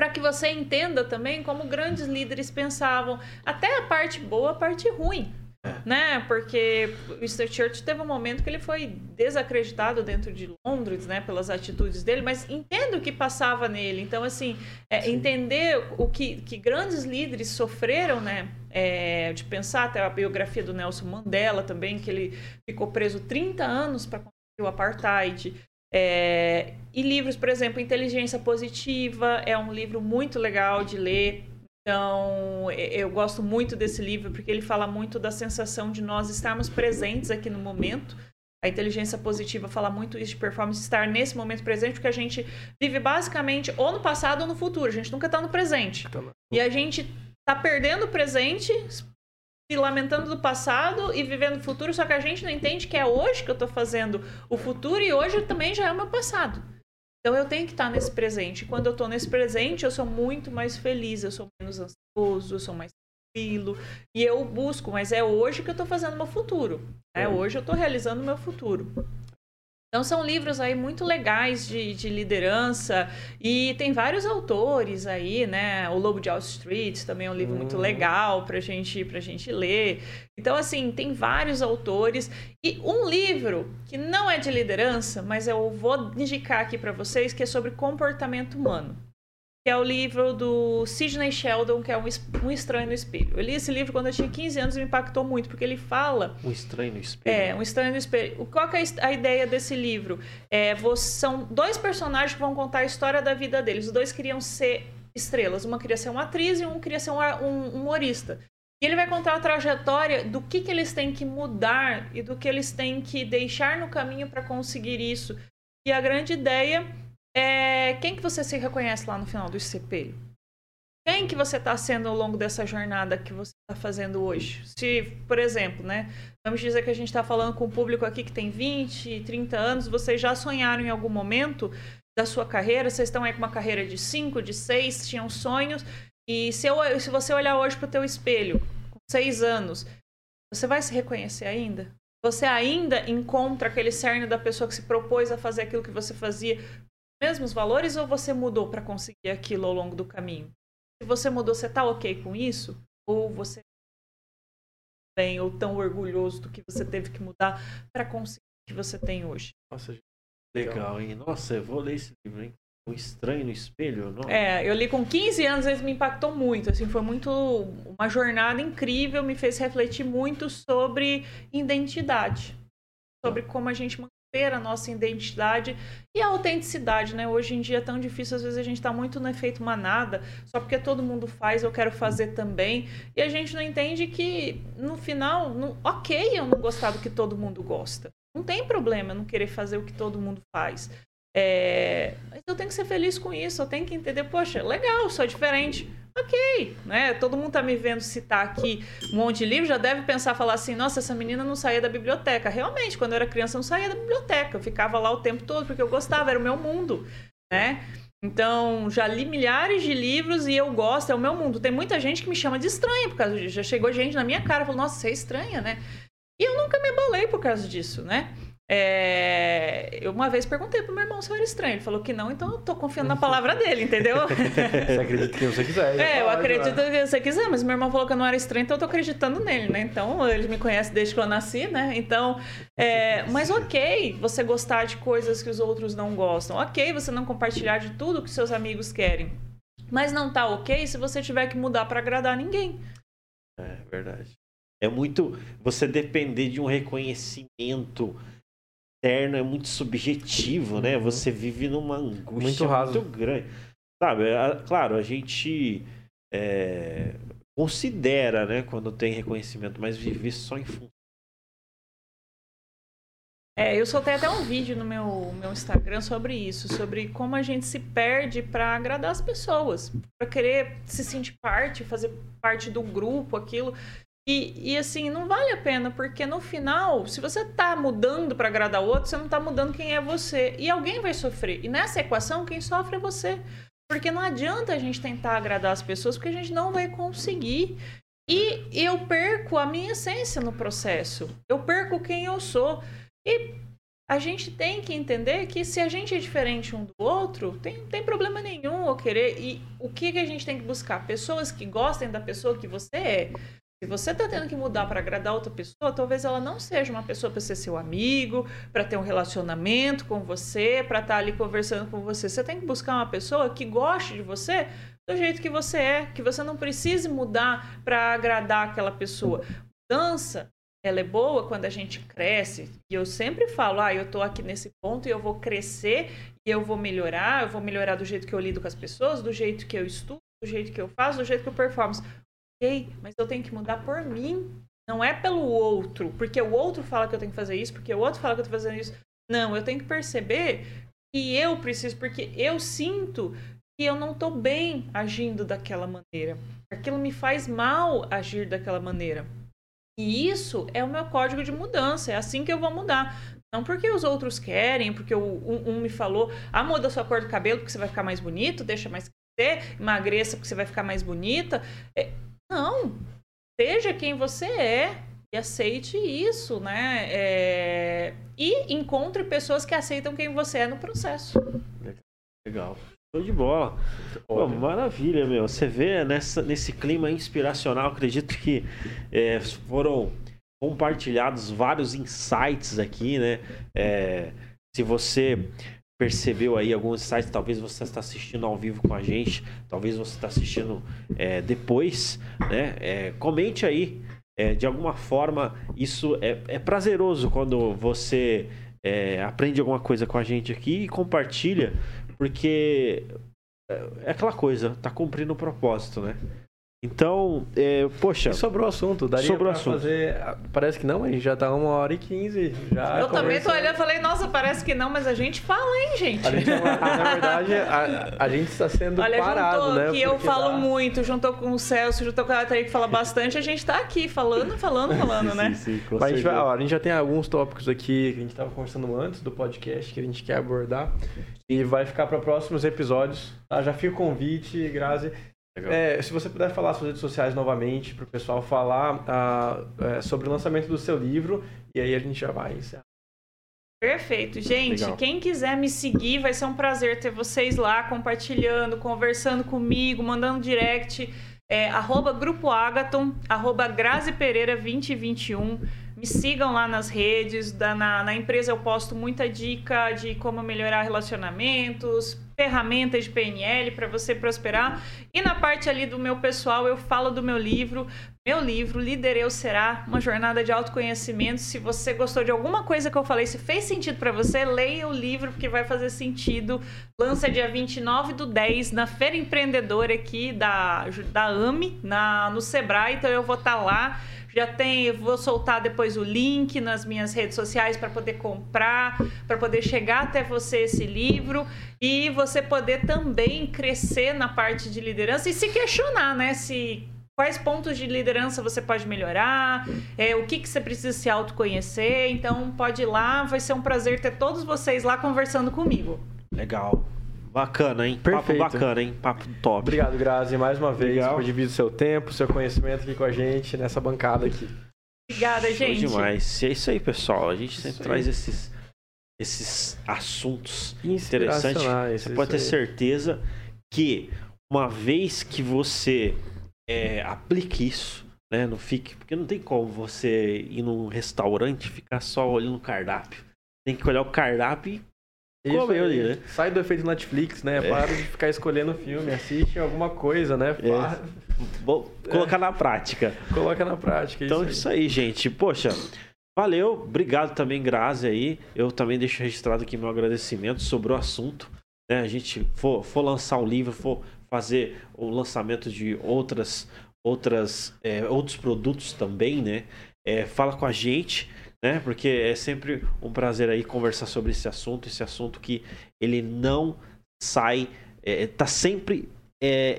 para que você entenda também como grandes líderes pensavam. Até a parte boa, a parte ruim. É. Né? Porque o Winston Churchill teve um momento que ele foi desacreditado dentro de Londres, né? Pelas atitudes dele, mas entendo o que passava nele. Então, assim, é, entender o que, que grandes líderes sofreram, né? É, de pensar até a biografia do Nelson Mandela também, que ele ficou preso 30 anos para conseguir o apartheid. É, e livros, por exemplo, Inteligência Positiva é um livro muito legal de ler. Então, eu gosto muito desse livro porque ele fala muito da sensação de nós estarmos presentes aqui no momento. A inteligência positiva fala muito isso de performance, estar nesse momento presente, porque a gente vive basicamente ou no passado ou no futuro. A gente nunca está no presente. Tá e a gente está perdendo o presente, se lamentando do passado e vivendo o futuro, só que a gente não entende que é hoje que eu estou fazendo o futuro e hoje também já é o meu passado. Então eu tenho que estar nesse presente. E quando eu estou nesse presente, eu sou muito mais feliz, eu sou menos ansioso, eu sou mais tranquilo. E eu busco, mas é hoje que eu estou fazendo o meu futuro. É, hoje eu estou realizando o meu futuro. Então são livros aí muito legais de, de, liderança e tem vários autores aí, né? O Lobo de Wall Street também é um livro muito hum. legal para gente, a gente ler. Então assim tem vários autores e um livro que não é de liderança, mas eu vou indicar aqui para vocês que é sobre comportamento humano que é o livro do Sidney Sheldon, que é um, Estranho no Espelho. Eu li esse livro quando eu tinha 15 anos e me impactou muito, porque ele fala... Um Estranho no Espelho? É, Um Estranho no Espelho. Qual é a ideia desse livro? É, são dois personagens que vão contar a história da vida deles. Os dois queriam ser estrelas. Uma queria ser uma atriz e um queria ser um, um humorista. E ele vai contar a trajetória do que, que eles têm que mudar e do que eles têm que deixar no caminho para conseguir isso. E a grande ideia é, quem que você se reconhece lá no final do espelho? Quem que você está sendo ao longo dessa jornada que você está fazendo hoje? Se, por exemplo, né? Vamos dizer que a gente está falando com um público aqui que tem 20, 30 anos, vocês já sonharam em algum momento da sua carreira? Vocês estão aí com uma carreira de 5, de 6, tinham sonhos. E se, eu, se você olhar hoje para o teu espelho, com 6 anos, você vai se reconhecer ainda? Você ainda encontra aquele cerne da pessoa que se propôs a fazer aquilo que você fazia mesmos valores ou você mudou para conseguir aquilo ao longo do caminho? Se você mudou, você tá ok com isso? Ou você bem ou tão orgulhoso do que você teve que mudar para conseguir o que você tem hoje? Nossa, legal, hein? Nossa, eu vou ler esse livro, hein? O Estranho no Espelho, não? É, eu li com 15 anos, ele me impactou muito, assim, foi muito uma jornada incrível, me fez refletir muito sobre identidade, sobre como a gente ter a nossa identidade e a autenticidade, né? Hoje em dia é tão difícil, às vezes a gente está muito no efeito manada, só porque todo mundo faz, eu quero fazer também, e a gente não entende que no final, no, ok, eu não gostar do que todo mundo gosta, não tem problema não querer fazer o que todo mundo faz. É... Mas eu tenho que ser feliz com isso, eu tenho que entender, poxa, legal, sou diferente, ok, né? Todo mundo tá me vendo citar aqui um monte de livro, já deve pensar, falar assim, nossa, essa menina não saía da biblioteca. Realmente, quando eu era criança, eu não saía da biblioteca. Eu ficava lá o tempo todo, porque eu gostava, era o meu mundo, né? Então, já li milhares de livros e eu gosto, é o meu mundo. Tem muita gente que me chama de estranha por causa disso. Já chegou gente na minha cara e falou, nossa, você é estranha, né? E eu nunca me abalei por causa disso, né? É... Eu uma vez perguntei pro meu irmão se eu era estranho. Ele falou que não, então eu tô confiando na palavra dele, entendeu? Você acredita que você quiser. É, eu acredito né? que você quiser, mas meu irmão falou que eu não era estranho, então eu tô acreditando nele, né? Então, ele me conhece desde que eu nasci, né? Então, é... mas ok você gostar de coisas que os outros não gostam. Ok você não compartilhar de tudo que seus amigos querem. Mas não tá ok se você tiver que mudar pra agradar ninguém. É verdade. É muito. Você depender de um reconhecimento externo é muito subjetivo, né? Você vive numa angústia Muito muito, grande. Sabe, a- claro, a gente é, considera, né, quando tem reconhecimento, mas viver só em função. É, eu soltei até um vídeo no meu, meu Instagram sobre isso, sobre como a gente se perde pra agradar as pessoas, pra querer se sentir parte, fazer parte do grupo, aquilo. E, e assim, não vale a pena, porque no final, se você tá mudando pra agradar o outro, você não tá mudando quem é você. E alguém vai sofrer. E nessa equação, quem sofre é você. Porque não adianta a gente tentar agradar as pessoas, porque a gente não vai conseguir. E eu perco a minha essência no processo. Eu perco quem eu sou. E a gente tem que entender que se a gente é diferente um do outro, tem, tem problema nenhum eu querer. E o que, que a gente tem que buscar? Pessoas que gostem da pessoa que você é. Se você tá tendo que mudar para agradar outra pessoa, talvez ela não seja uma pessoa para ser seu amigo, para ter um relacionamento com você, para estar ali conversando com você. Você tem que buscar uma pessoa que goste de você do jeito que você é, que você não precise mudar para agradar aquela pessoa. Mudança, ela é boa quando a gente cresce. E eu sempre falo, ah, eu tô aqui nesse ponto e eu vou crescer e eu vou melhorar, eu vou melhorar do jeito que eu lido com as pessoas, do jeito que eu estudo, do jeito que eu faço, do jeito que eu performo. Mas eu tenho que mudar por mim. Não é pelo outro, porque o outro fala que eu tenho que fazer isso, porque o outro fala que eu tô fazendo isso. Não, eu tenho que perceber que eu preciso, porque eu sinto que eu não tô bem agindo daquela maneira. Aquilo me faz mal agir daquela maneira. E isso é o meu código de mudança, é assim que eu vou mudar. Não porque os outros querem, porque um, um me falou, ah, muda sua cor do cabelo porque você vai ficar mais bonito, deixa mais crescer, emagreça porque você vai ficar mais bonita. É, não, seja quem você é e aceite isso, né? É, E encontre pessoas que aceitam quem você é no processo. Legal. Show de bola. Pô, maravilha, meu. Você vê nessa, nesse clima inspiracional, acredito que é, foram compartilhados vários insights aqui, né? É, se você percebeu aí alguns insights, talvez você está assistindo ao vivo com a gente, talvez você está assistindo é, depois, né? É, comente aí. É, de alguma forma, isso é, é prazeroso quando você é, aprende alguma coisa com a gente aqui e compartilha, porque é é aquela coisa, tá cumprindo o propósito, né? Então, é, poxa, E sobre o assunto, daria Sobre o pra assunto. fazer... Parece que não, a gente já tá uma hora e quinze. Já eu também tô olhando e falei, nossa, parece que não, mas a gente fala, hein, gente? A gente, na verdade, a, a gente está sendo Olha, parado, juntou né? que eu falo dá- muito, juntou com o Celso, juntou com a Thaí que fala bastante, a gente tá aqui falando, falando, falando, né? Sim, sim, com Mas a gente, vai- certeza. ó, a gente já tem alguns tópicos aqui que a gente estava conversando antes do podcast que a gente quer abordar. E vai ficar para próximos episódios. tá? Já fica o convite, Grazi. É, se você puder falar suas redes sociais novamente para o pessoal falar ah, é, sobre o lançamento do seu livro. E aí a gente já vai encerrar. Perfeito. Gente, Legal. quem quiser me seguir, vai ser um prazer ter vocês lá compartilhando, conversando comigo, mandando direct. É, arroba Grupo Agaton, arroba Grazi Pereira 2021. Me sigam lá nas redes. Da, na, na empresa eu posto muita dica de como melhorar relacionamentos, ferramentas de PNL para você prosperar. E na parte ali do meu pessoal, eu falo do meu livro. meu livro, Líder Eu Será, uma jornada de autoconhecimento. Se você gostou de alguma coisa que eu falei, se fez sentido para você, leia o livro, porque vai fazer sentido. Lança dia 29 do 10 na Feira Empreendedora aqui da, da AME, na, no Sebrae. Então eu vou estar tá lá. Já tem, vou soltar depois o link nas minhas redes sociais para poder comprar, para poder chegar até você esse livro e você poder também crescer na parte de liderança e se questionar, né? Se quais pontos de liderança você pode melhorar, é, o que, que você precisa se autoconhecer. Então, pode ir lá, vai ser um prazer ter todos vocês lá conversando comigo. Legal. Bacana, hein? Perfeito. Papo bacana, hein? Papo top. Obrigado, Grazi, mais uma vez Legal. por dividir o seu tempo, seu conhecimento aqui com a gente nessa bancada aqui. Obrigada, Show gente. demais. É isso aí, pessoal. A gente sempre Isso aí. traz esses, esses assuntos interessantes. Você isso pode ter aí. certeza que uma vez que você é, aplique isso, né? Não fique. Porque não tem como você ir num restaurante e ficar só olhando o cardápio. Tem que olhar o cardápio e Isso Comeu aí. ali, né? Sai do efeito Netflix, né? É. Para de ficar escolhendo filme, assiste alguma coisa, né? Para- vou colocar na prática. Coloca na prática. Então, isso isso aí, gente. Poxa, valeu. Obrigado também, Grazi, aí. Eu também deixo registrado aqui meu agradecimento sobre o assunto. Né? A gente for, for lançar um livro, for fazer o lançamento de outras, outras, é, outros produtos também, né? É, fala com a gente, né? Porque é sempre um prazer aí conversar sobre esse assunto, esse assunto que ele não sai, é, tá sempre, é,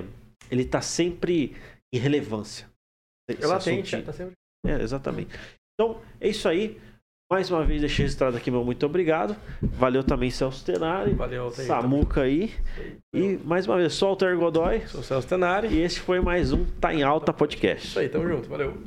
é, ele tá sempre em relevância. Esse assunto de- tá sempre. é, exatamente. Então, é isso aí. Mais uma vez, deixei registrado aqui meu muito obrigado. Valeu também, Celso Tenari. Valeu, Altair. Samuca aí. E mais uma vez, sou o Alter Godoy. Sou o Celso Tenari. E esse foi mais um Tá em Alta Podcast. Isso aí, tamo junto. Valeu.